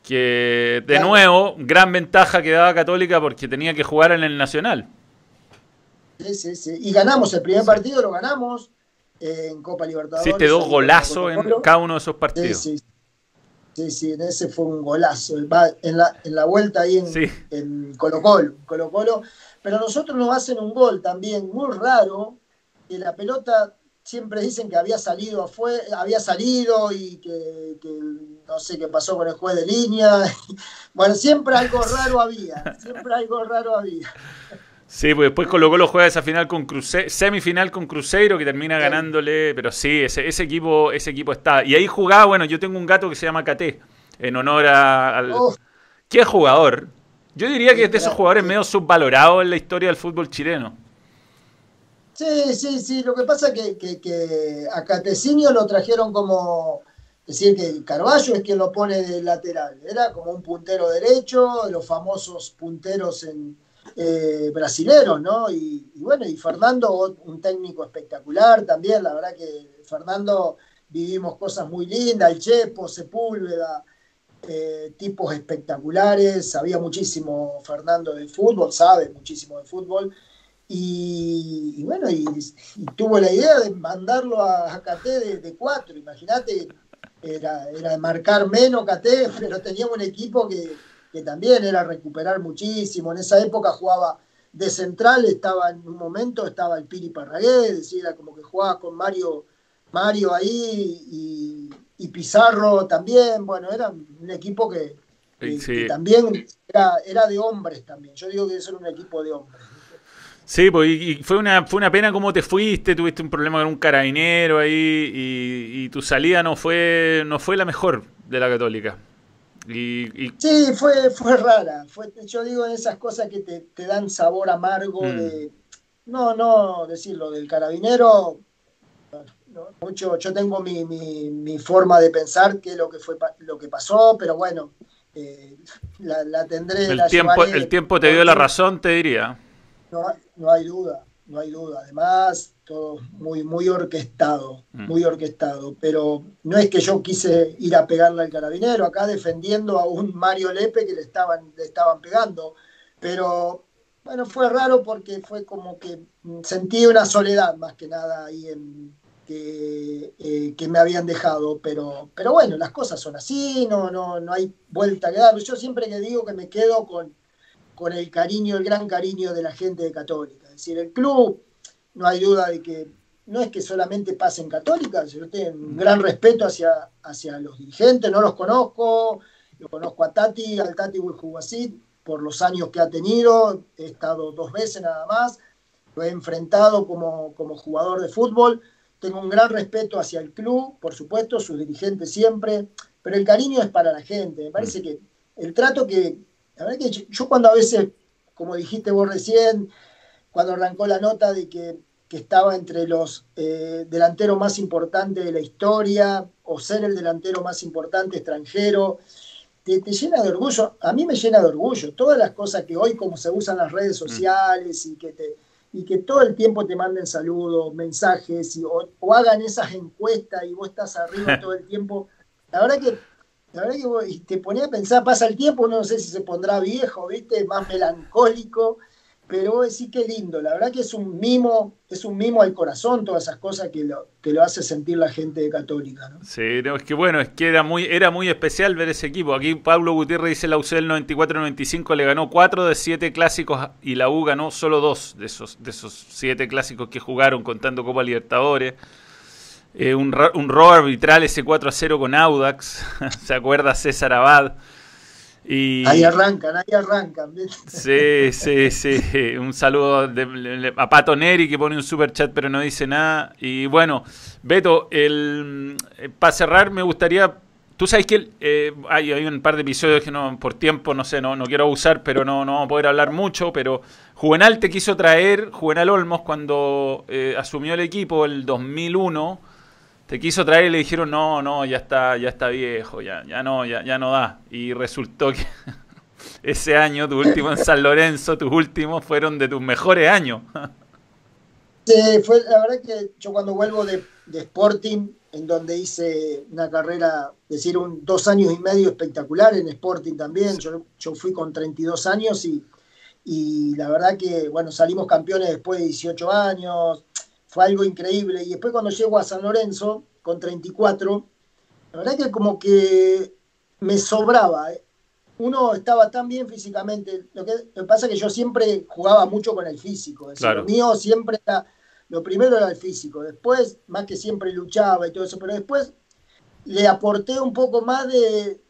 que de nuevo, gran ventaja que daba Católica porque tenía que jugar en el Nacional. Sí, sí, sí. Y ganamos el primer partido, lo ganamos eh, en Copa Libertadores. Sí, te dos golazos en cada uno de esos partidos. Sí, sí. Sí, sí, en ese fue un golazo. En la, en la vuelta ahí en, Colo Colo, Colo Colo. Pero nosotros nos hacen un gol también muy raro, que la pelota siempre dicen que había salido afuera, había salido y que, no sé qué pasó con el juez de línea. (laughs) Bueno, siempre algo raro había, siempre algo raro había. Sí, pues después Colo Colo juega esa final con semifinal con Cruzeiro que termina ganándole, pero sí, ese, ese, equipo, ese equipo está. Y ahí jugaba, bueno, yo tengo un gato que se llama Caté, en honor a, al... ¿Qué jugador? Yo diría que es de esos jugadores medio subvalorados en la historia del fútbol chileno. Sí, sí, sí. Lo que pasa es que, que, a Catecinio lo trajeron como. decir, que Carballo es quien lo pone de lateral. Era como un puntero derecho, los famosos punteros en, eh, brasileros, ¿no? Y, bueno, y Fernando, un técnico espectacular también, la verdad que Fernando vivimos cosas muy lindas, el Chepo, Sepúlveda, eh, tipos espectaculares, sabía muchísimo Fernando de fútbol, sabe muchísimo de fútbol, y, bueno, y, tuvo la idea de mandarlo a, a de, cuatro, imagínate, era, era marcar menos Caté, (laughs) pero teníamos un equipo que que también era recuperar muchísimo. En esa época jugaba de central estaba en un momento, estaba el Piri Parragué, es decir, era como que jugaba con Mario, Mario ahí y, Pizarro también, bueno, era un equipo que, también era, era, de hombres también, yo digo que eso era un equipo de hombres. Sí, pues y fue una, fue una pena cómo te fuiste, tuviste un problema con un carabinero ahí y, tu salida no fue, no fue la mejor de la católica. Y, Sí, fue, fue rara. Fue, yo digo esas cosas que te, dan sabor amargo mm. de. No, no decirlo, del carabinero. mucho, yo tengo mi, mi, forma de pensar que lo que fue lo que pasó, pero bueno, eh, la, tendré. El, tiempo, el tiempo te dio la razón, te diría. No, no hay duda, no hay duda. Además, todo muy, muy orquestado, mm. muy orquestado. Pero no es que yo quise ir a pegarle al carabinero, acá defendiendo a un Mario Lepe que le estaban, le estaban pegando. Pero bueno, fue raro porque fue como que sentí una soledad más que nada ahí en, que, eh, que, me habían dejado. Pero, pero bueno, las cosas son así, no, no, no hay vuelta que dar. Yo siempre que digo que me quedo con, con el cariño, el gran cariño de la gente de Católica. Es decir, el club no hay duda de que no es que solamente pase en Católica, yo tengo un gran respeto hacia, hacia los dirigentes, no los conozco, lo conozco a Tati, al Tati Wilhuasit, por los años que ha tenido, he estado dos veces nada más, lo he enfrentado como, como jugador de fútbol, tengo un gran respeto hacia el club, por supuesto, sus dirigentes siempre, pero el cariño es para la gente, me parece que el trato que, la verdad que yo cuando a veces, como dijiste vos recién, cuando arrancó la nota de que, estaba entre los eh, delanteros más importantes de la historia o ser el delantero más importante extranjero. Te, llena de orgullo, a mí me llena de orgullo, todas las cosas que hoy como se usan las redes mm. sociales y que, te, y que todo el tiempo te manden saludos, mensajes y, o, hagan esas encuestas y vos estás arriba (laughs) todo el tiempo. La verdad que, la verdad que te ponía a pensar, pasa el tiempo, no sé si se pondrá viejo, ¿viste? Más melancólico pero sí que lindo, la verdad que es un mimo, es un mimo al corazón todas esas cosas que lo, lo hace sentir la gente de Católica. ¿no? Sí, es que bueno, es que era muy, era muy especial ver ese equipo. Aquí Pablo Gutiérrez dice la UCL 94-95 le ganó 4 de 7 clásicos y la U ganó solo 2 de esos, de esos 7 clásicos que jugaron contando Copa Libertadores. Eh, un, un robo arbitral ese 4 a 0 con Audax, (laughs) ¿se acuerda César Abad? Ahí arrancan, ahí arrancan. Sí, sí, sí. Un saludo a Pato Neri que pone un super chat pero no dice nada. Y bueno, Beto, el, eh, para cerrar me gustaría... Tú sabes que eh, hay, hay, un par de episodios que no por tiempo, no sé, no, no quiero abusar, pero no, no vamos a poder hablar mucho, pero Juvenal te quiso traer, Juvenal Olmos, cuando eh, asumió el equipo el 2001 te quiso traer y le dijeron, no, no, ya está, ya está viejo, ya, ya no, ya, ya no da. Y resultó que (laughs) ese año, tu último en San Lorenzo, tus últimos fueron de tus mejores años. (laughs) Sí, fue la verdad que yo cuando vuelvo de, Sporting, en donde hice una carrera, decir, un, dos años y medio espectacular en Sporting también, yo, yo fui con 32 años y, y la verdad que, bueno, salimos campeones después de 18 años, fue algo increíble. Y después cuando llego a San Lorenzo, con 34, la verdad que como que me sobraba. ¿eh? Uno estaba tan bien físicamente. Lo que, pasa es que yo siempre jugaba mucho con el físico. Lo mío siempre era, lo primero era el físico. Después, más que siempre luchaba y todo eso, pero después le aporté un poco más de,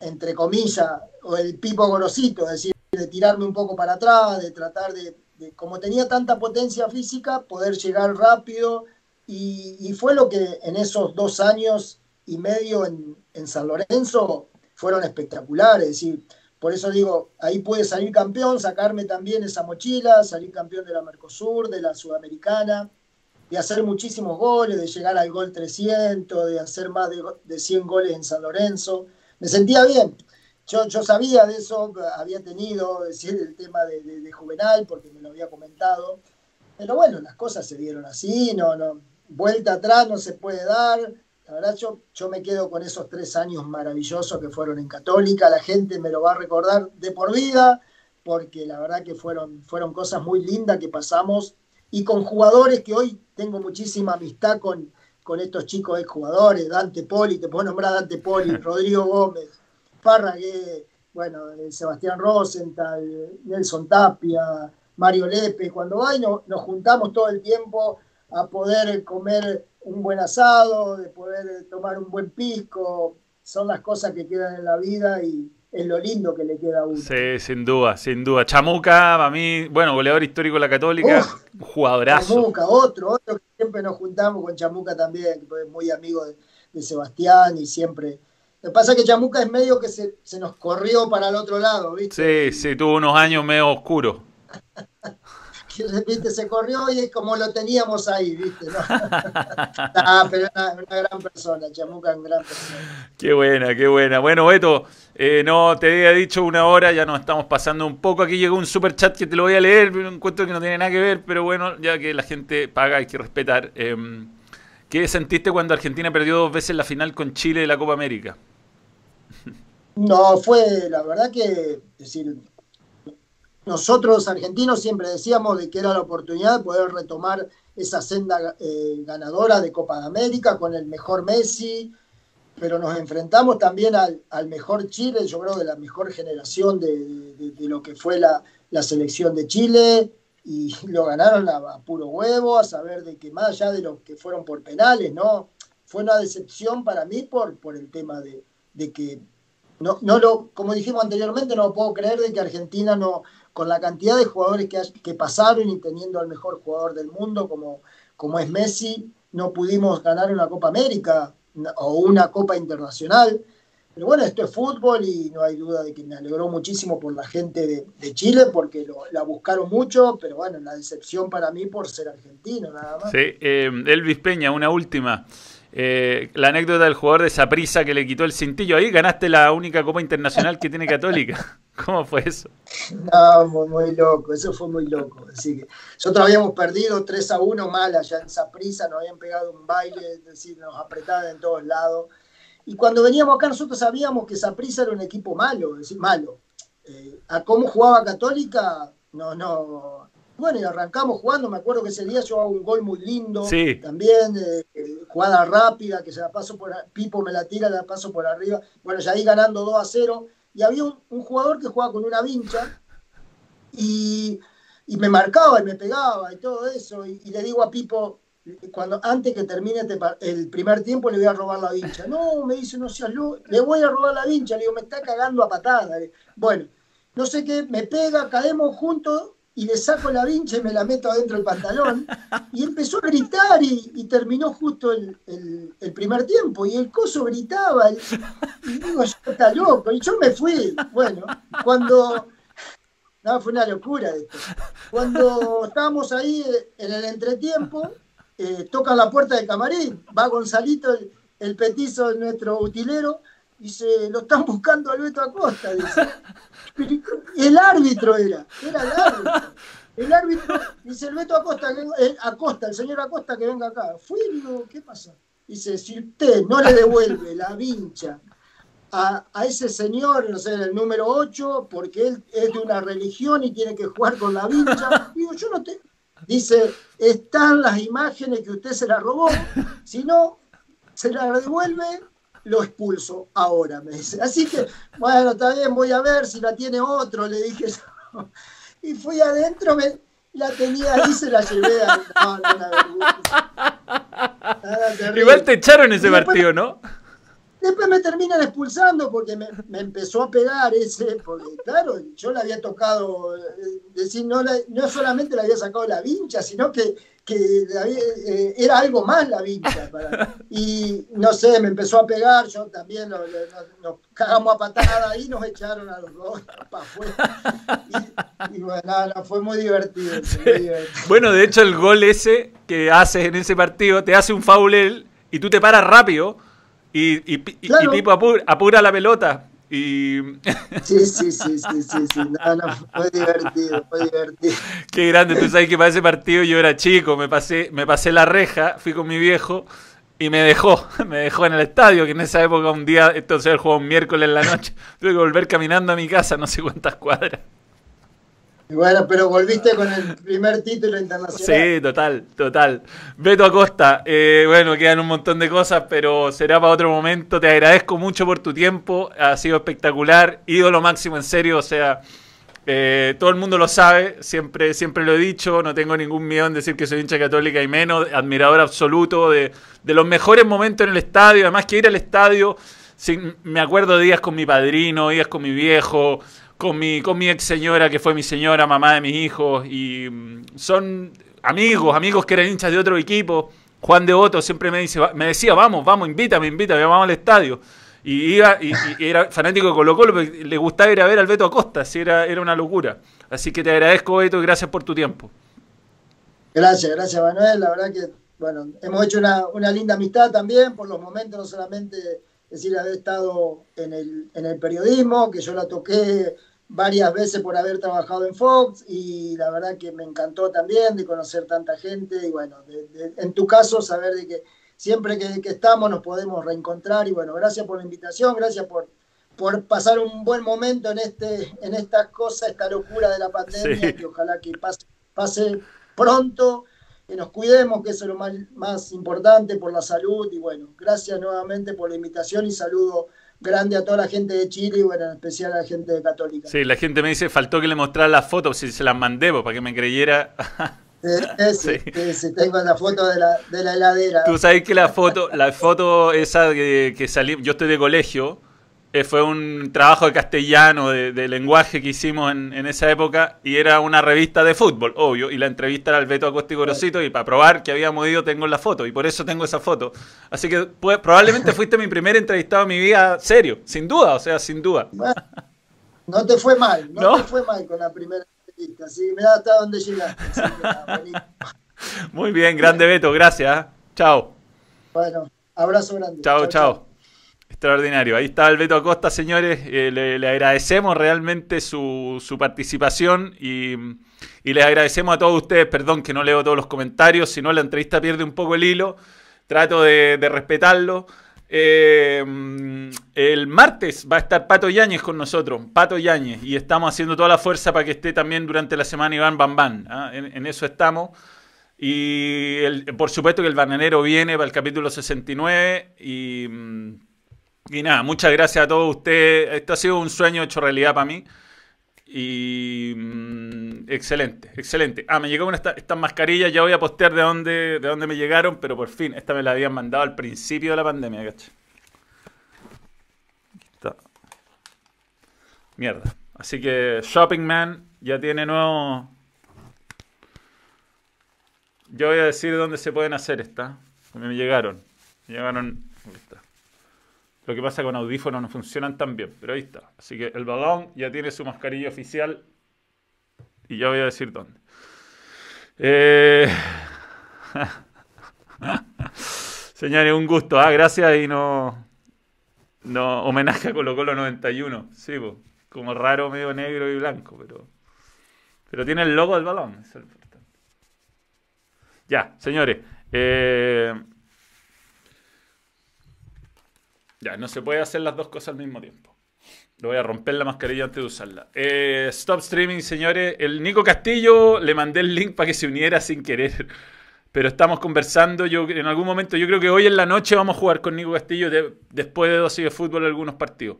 entre comillas, o el pipo gorosito, es decir, de tirarme un poco para atrás, de tratar de, como tenía tanta potencia física, poder llegar rápido y, fue lo que en esos dos años y medio en, San Lorenzo fueron espectaculares. Por eso digo, ahí pude salir campeón, sacarme también esa mochila, salir campeón de la Mercosur, de la Sudamericana, de hacer muchísimos goles, de llegar al gol 300, de hacer más de, de 100 goles en San Lorenzo. Me sentía bien yo, yo sabía de eso, había tenido decir, el tema de, Juvenal, porque me lo había comentado. Pero bueno, las cosas se dieron así, no, no, vuelta atrás no se puede dar. La verdad, yo, yo me quedo con esos tres años maravillosos que fueron en Católica. La gente me lo va a recordar de por vida, porque la verdad que fueron, fueron cosas muy lindas que pasamos. Y con jugadores que hoy tengo muchísima amistad con, con estos chicos jugadores, Dante Poli, te puedo nombrar Dante Poli, (laughs) Rodrigo Gómez, Parragué, bueno, Sebastián Rosenthal, Nelson Tapia, Mario Lepe, cuando va y nos juntamos todo el tiempo a poder comer un buen asado, de poder tomar un buen pisco, son las cosas que quedan en la vida y es lo lindo que le queda a uno. Sí, sin duda, sin duda. Chamuca, a mí, bueno, goleador histórico de la Católica, jugadorazo. Chamuca, otro, otro que siempre nos juntamos con Chamuca también, que es muy amigo de, de Sebastián y siempre lo que pasa es que Chamuca es medio que se, se, nos corrió para el otro lado, ¿viste? Sí, sí, tuvo unos años medio oscuros. (laughs) ¿viste? Se corrió y es como lo teníamos ahí, ¿viste? ¿no? (laughs) ah, pero una, una, gran persona, Chamuca es una gran persona. Qué buena, qué buena. Bueno, Beto, eh, no te había dicho una hora, ya nos estamos pasando un poco. Aquí llegó un super chat que te lo voy a leer, pero encuentro que no tiene nada que ver, pero bueno, ya que la gente paga hay que respetar. Eh, ¿Qué sentiste cuando Argentina perdió dos veces la final con Chile de la Copa América? No, fue la verdad que, es decir, nosotros argentinos siempre decíamos de que era la oportunidad de poder retomar esa senda eh, ganadora de Copa de América con el mejor Messi, pero nos enfrentamos también al, al mejor Chile, yo creo de la mejor generación de, de, lo que fue la, la, selección de Chile, y lo ganaron a, a, puro huevo, a saber de que más allá de los que fueron por penales, ¿no? Fue una decepción para mí por, por el tema de, de que no, no lo, como dijimos anteriormente, no puedo creer de que Argentina no, con la cantidad de jugadores que, que pasaron y teniendo al mejor jugador del mundo como, como es Messi, no pudimos ganar una Copa América o una Copa Internacional. Pero bueno, esto es fútbol y no hay duda de que me alegró muchísimo por la gente de, de Chile porque lo, la buscaron mucho, pero bueno, la decepción para mí por ser argentino, nada más. Sí, eh, Elvis Peña, una última. Eh, la anécdota del jugador de Saprisa que le quitó el cintillo. Ahí ganaste la única Copa Internacional que tiene Católica. (laughs) ¿Cómo fue eso? No, muy, muy loco, eso fue muy loco. Así que nosotros habíamos perdido 3 a 1 mal allá en Saprisa, nos habían pegado un baile, es decir, nos apretaban en todos lados. Y cuando veníamos acá nosotros sabíamos que Saprisa era un equipo malo, es decir, malo. Eh, a cómo jugaba Católica, no, no, bueno, y arrancamos jugando, me acuerdo que ese día yo hago un gol muy lindo, sí. también, eh, jugada rápida, que se la paso por, Pipo me la tira, la paso por arriba, bueno, ya ahí ganando 2 a 0, y había un, un jugador que jugaba con una vincha, y, y, me marcaba y me pegaba y todo eso, y, y le digo a Pipo, cuando antes que termine el primer tiempo le voy a robar la vincha, no, me dice, no seas le voy a robar la vincha, le digo, me está cagando a patada, bueno, no sé qué, me pega, caemos juntos, y le saco la vincha y me la meto adentro del pantalón. Y empezó a gritar y, terminó justo el, primer tiempo. Y el coso gritaba. Y, digo, yo está loco. Y yo me fui. Bueno, cuando. No, fue una locura esto. Cuando estábamos ahí en el entretiempo, eh, toca la puerta del camarín. Va Gonzalito, el, petizo de nuestro utilero. Dice, lo están buscando a Acosta. Dice. El árbitro era, era el árbitro. El árbitro dice, el Beto Acosta, el, Acosta, el señor Acosta que venga acá. Fui digo, ¿qué pasa? Dice, si usted no le devuelve la vincha a, a, ese señor, no sé, el número 8, porque él es de una religión y tiene que jugar con la vincha, digo, yo no te... Dice, están las imágenes que usted se la robó, si no, se la devuelve lo expulso ahora, me dice. Así que, bueno, está bien, voy a ver si la tiene otro, le dije yo. Y fui adentro, me, la tenía ahí, se la llevé a... No, no, no, Igual te echaron ese partido, ¿no? Después me terminan expulsando porque me, me, empezó a pegar ese, porque claro, yo le había tocado, decir, no, la, no solamente le había sacado la vincha, sino que que eh, era algo más la vincha. Para, y no sé, me empezó a pegar, yo también lo, lo, nos cagamos a patada y nos echaron a los dos (laughs) para afuera. Y, y bueno, no, fue muy divertido, sí. muy divertido, Bueno, de hecho, el gol ese que haces en ese partido, te hace un foul él y tú te paras rápido y, y, claro. y Pipo apura, apura la pelota. Y... (laughs) Sí, sí, sí, sí, sí, sí. No, no, fue divertido, fue divertido. Qué grande, tú sabes que para ese partido yo era chico, me pasé, me pasé la reja, fui con mi viejo y me dejó, (laughs) me dejó en el estadio, que en esa época un día, entonces el juego un miércoles en la noche, (laughs) tuve que volver caminando a mi casa, no sé cuántas cuadras. Bueno, pero volviste con el primer título internacional. Sí, total, total. Beto Acosta, eh, bueno, quedan un montón de cosas, pero será para otro momento. Te agradezco mucho por tu tiempo, ha sido espectacular, ídolo máximo en serio, o sea, Eh, todo el mundo lo sabe, siempre, siempre lo he dicho, no tengo ningún miedo en decir que soy hincha católica y menos, admirador absoluto de, de los mejores momentos en el estadio, además que ir al estadio, me acuerdo de días con mi padrino, días con mi viejo, con mi, con mi ex señora que fue mi señora, mamá de mis hijos, y mm, son amigos, amigos que eran hinchas de otro equipo. Juan de Otto siempre me, dice, me decía, vamos, vamos, invítame, invítame, vamos al estadio. Y iba y, era fanático de Colo Colo, le gustaba ir a ver al Beto Acosta, así era, era una locura. Así que te agradezco, Beto, y gracias por tu tiempo. Gracias, gracias, Manuel. La verdad que, bueno, hemos hecho una, una linda amistad también por los momentos, no solamente decir haber estado en el, en el periodismo, que yo la toqué varias veces por haber trabajado en Fox y la verdad que me encantó también de conocer tanta gente y bueno, en tu caso saber de que siempre que, estamos nos podemos reencontrar y bueno, gracias por la invitación, gracias por, por pasar un buen momento en, este, en esta cosa, esta locura de la pandemia, que ojalá que pase, pase pronto, que nos cuidemos, que eso es lo más, más importante por la salud y bueno, gracias nuevamente por la invitación y saludo grande a toda la gente de Chile y bueno, en especial a la gente de Católica. Sí, la gente me dice, faltó que le mostrara las fotos, si se las mandé, para que me creyera. (laughs) sí, sí. tengo la foto de la, de la, heladera. Tú sabes que la foto, la foto esa que, que salí, yo estoy de colegio, eh, fue un trabajo de castellano, de, lenguaje que hicimos en, esa época, y era una revista de fútbol, obvio, y la entrevista era al Beto Acosta y Gorosito, y para probar que habíamos ido tengo la foto, y por eso tengo esa foto. Así que pues, probablemente (laughs) fuiste mi primer entrevistado en mi vida serio, sin duda, o sea, sin duda. no te fue mal, no, te fue mal con la primera entrevista, así que mira hasta dónde llegaste. (laughs) Muy bien, grande Beto, gracias. ¿eh? Chao. Bueno, abrazo grande. chao. chao. Extraordinario. Ahí está el Beto Acosta, señores. Eh, le, agradecemos realmente su, participación y, les agradecemos a todos ustedes. Perdón que no leo todos los comentarios, si no la entrevista pierde un poco el hilo. Trato de, respetarlo. Eh, el martes va a estar Pato Yáñez con nosotros, Pato Yáñez, y estamos haciendo toda la fuerza para que esté también durante la semana Iván Bambán. ¿ah? En, eso estamos. Y por supuesto que el bananero viene para el capítulo 69 y y nada, muchas gracias a todos ustedes. Esto ha sido un sueño hecho realidad para mí. Y mm, excelente, excelente. Ah, me llegó una estas mascarillas, ya voy a postear de dónde, de dónde me llegaron, pero por fin, esta me la habían mandado al principio de la pandemia, ¿cachai? Mierda. Así que Shopping Man ya tiene nuevo... Yo voy a decir dónde se pueden hacer esta. Me llegaron. Me llegaron... Lo que pasa con audífonos no funcionan tan bien, pero ahí está. Así que el balón ya tiene su mascarilla oficial y ya voy a decir dónde. Eh... (laughs) Señores, un gusto. Ah, gracias y no, no homenaje a Colo Colo 91. Sí, como raro, medio negro y blanco, pero, pero tiene el logo del balón. Es Ya, señores. Eh, Ya, no se puede hacer las dos cosas al mismo tiempo. Lo voy a romper la mascarilla antes de usarla. Eh, stop streaming, señores. El Nico Castillo le mandé el link para que se uniera sin querer. Pero estamos conversando. Yo en algún momento, yo creo que hoy en la noche vamos a jugar con Nico Castillo después de dosis de fútbol algunos partidos.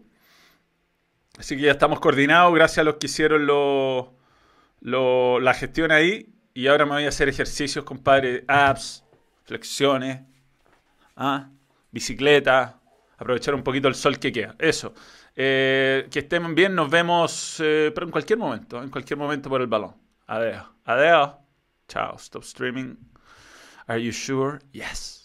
Así que ya estamos coordinados. Gracias a los que hicieron la gestión ahí. Y ahora me voy a hacer ejercicios, compadre. Apps, flexiones, ¿ah? bicicleta, aprovechar un poquito el sol que queda. Eso. Eh, que estén bien, nos vemos eh, pero en cualquier momento, en cualquier momento por el balón. Adiós. Adiós. Chao. Stop streaming. Are you sure? Yes.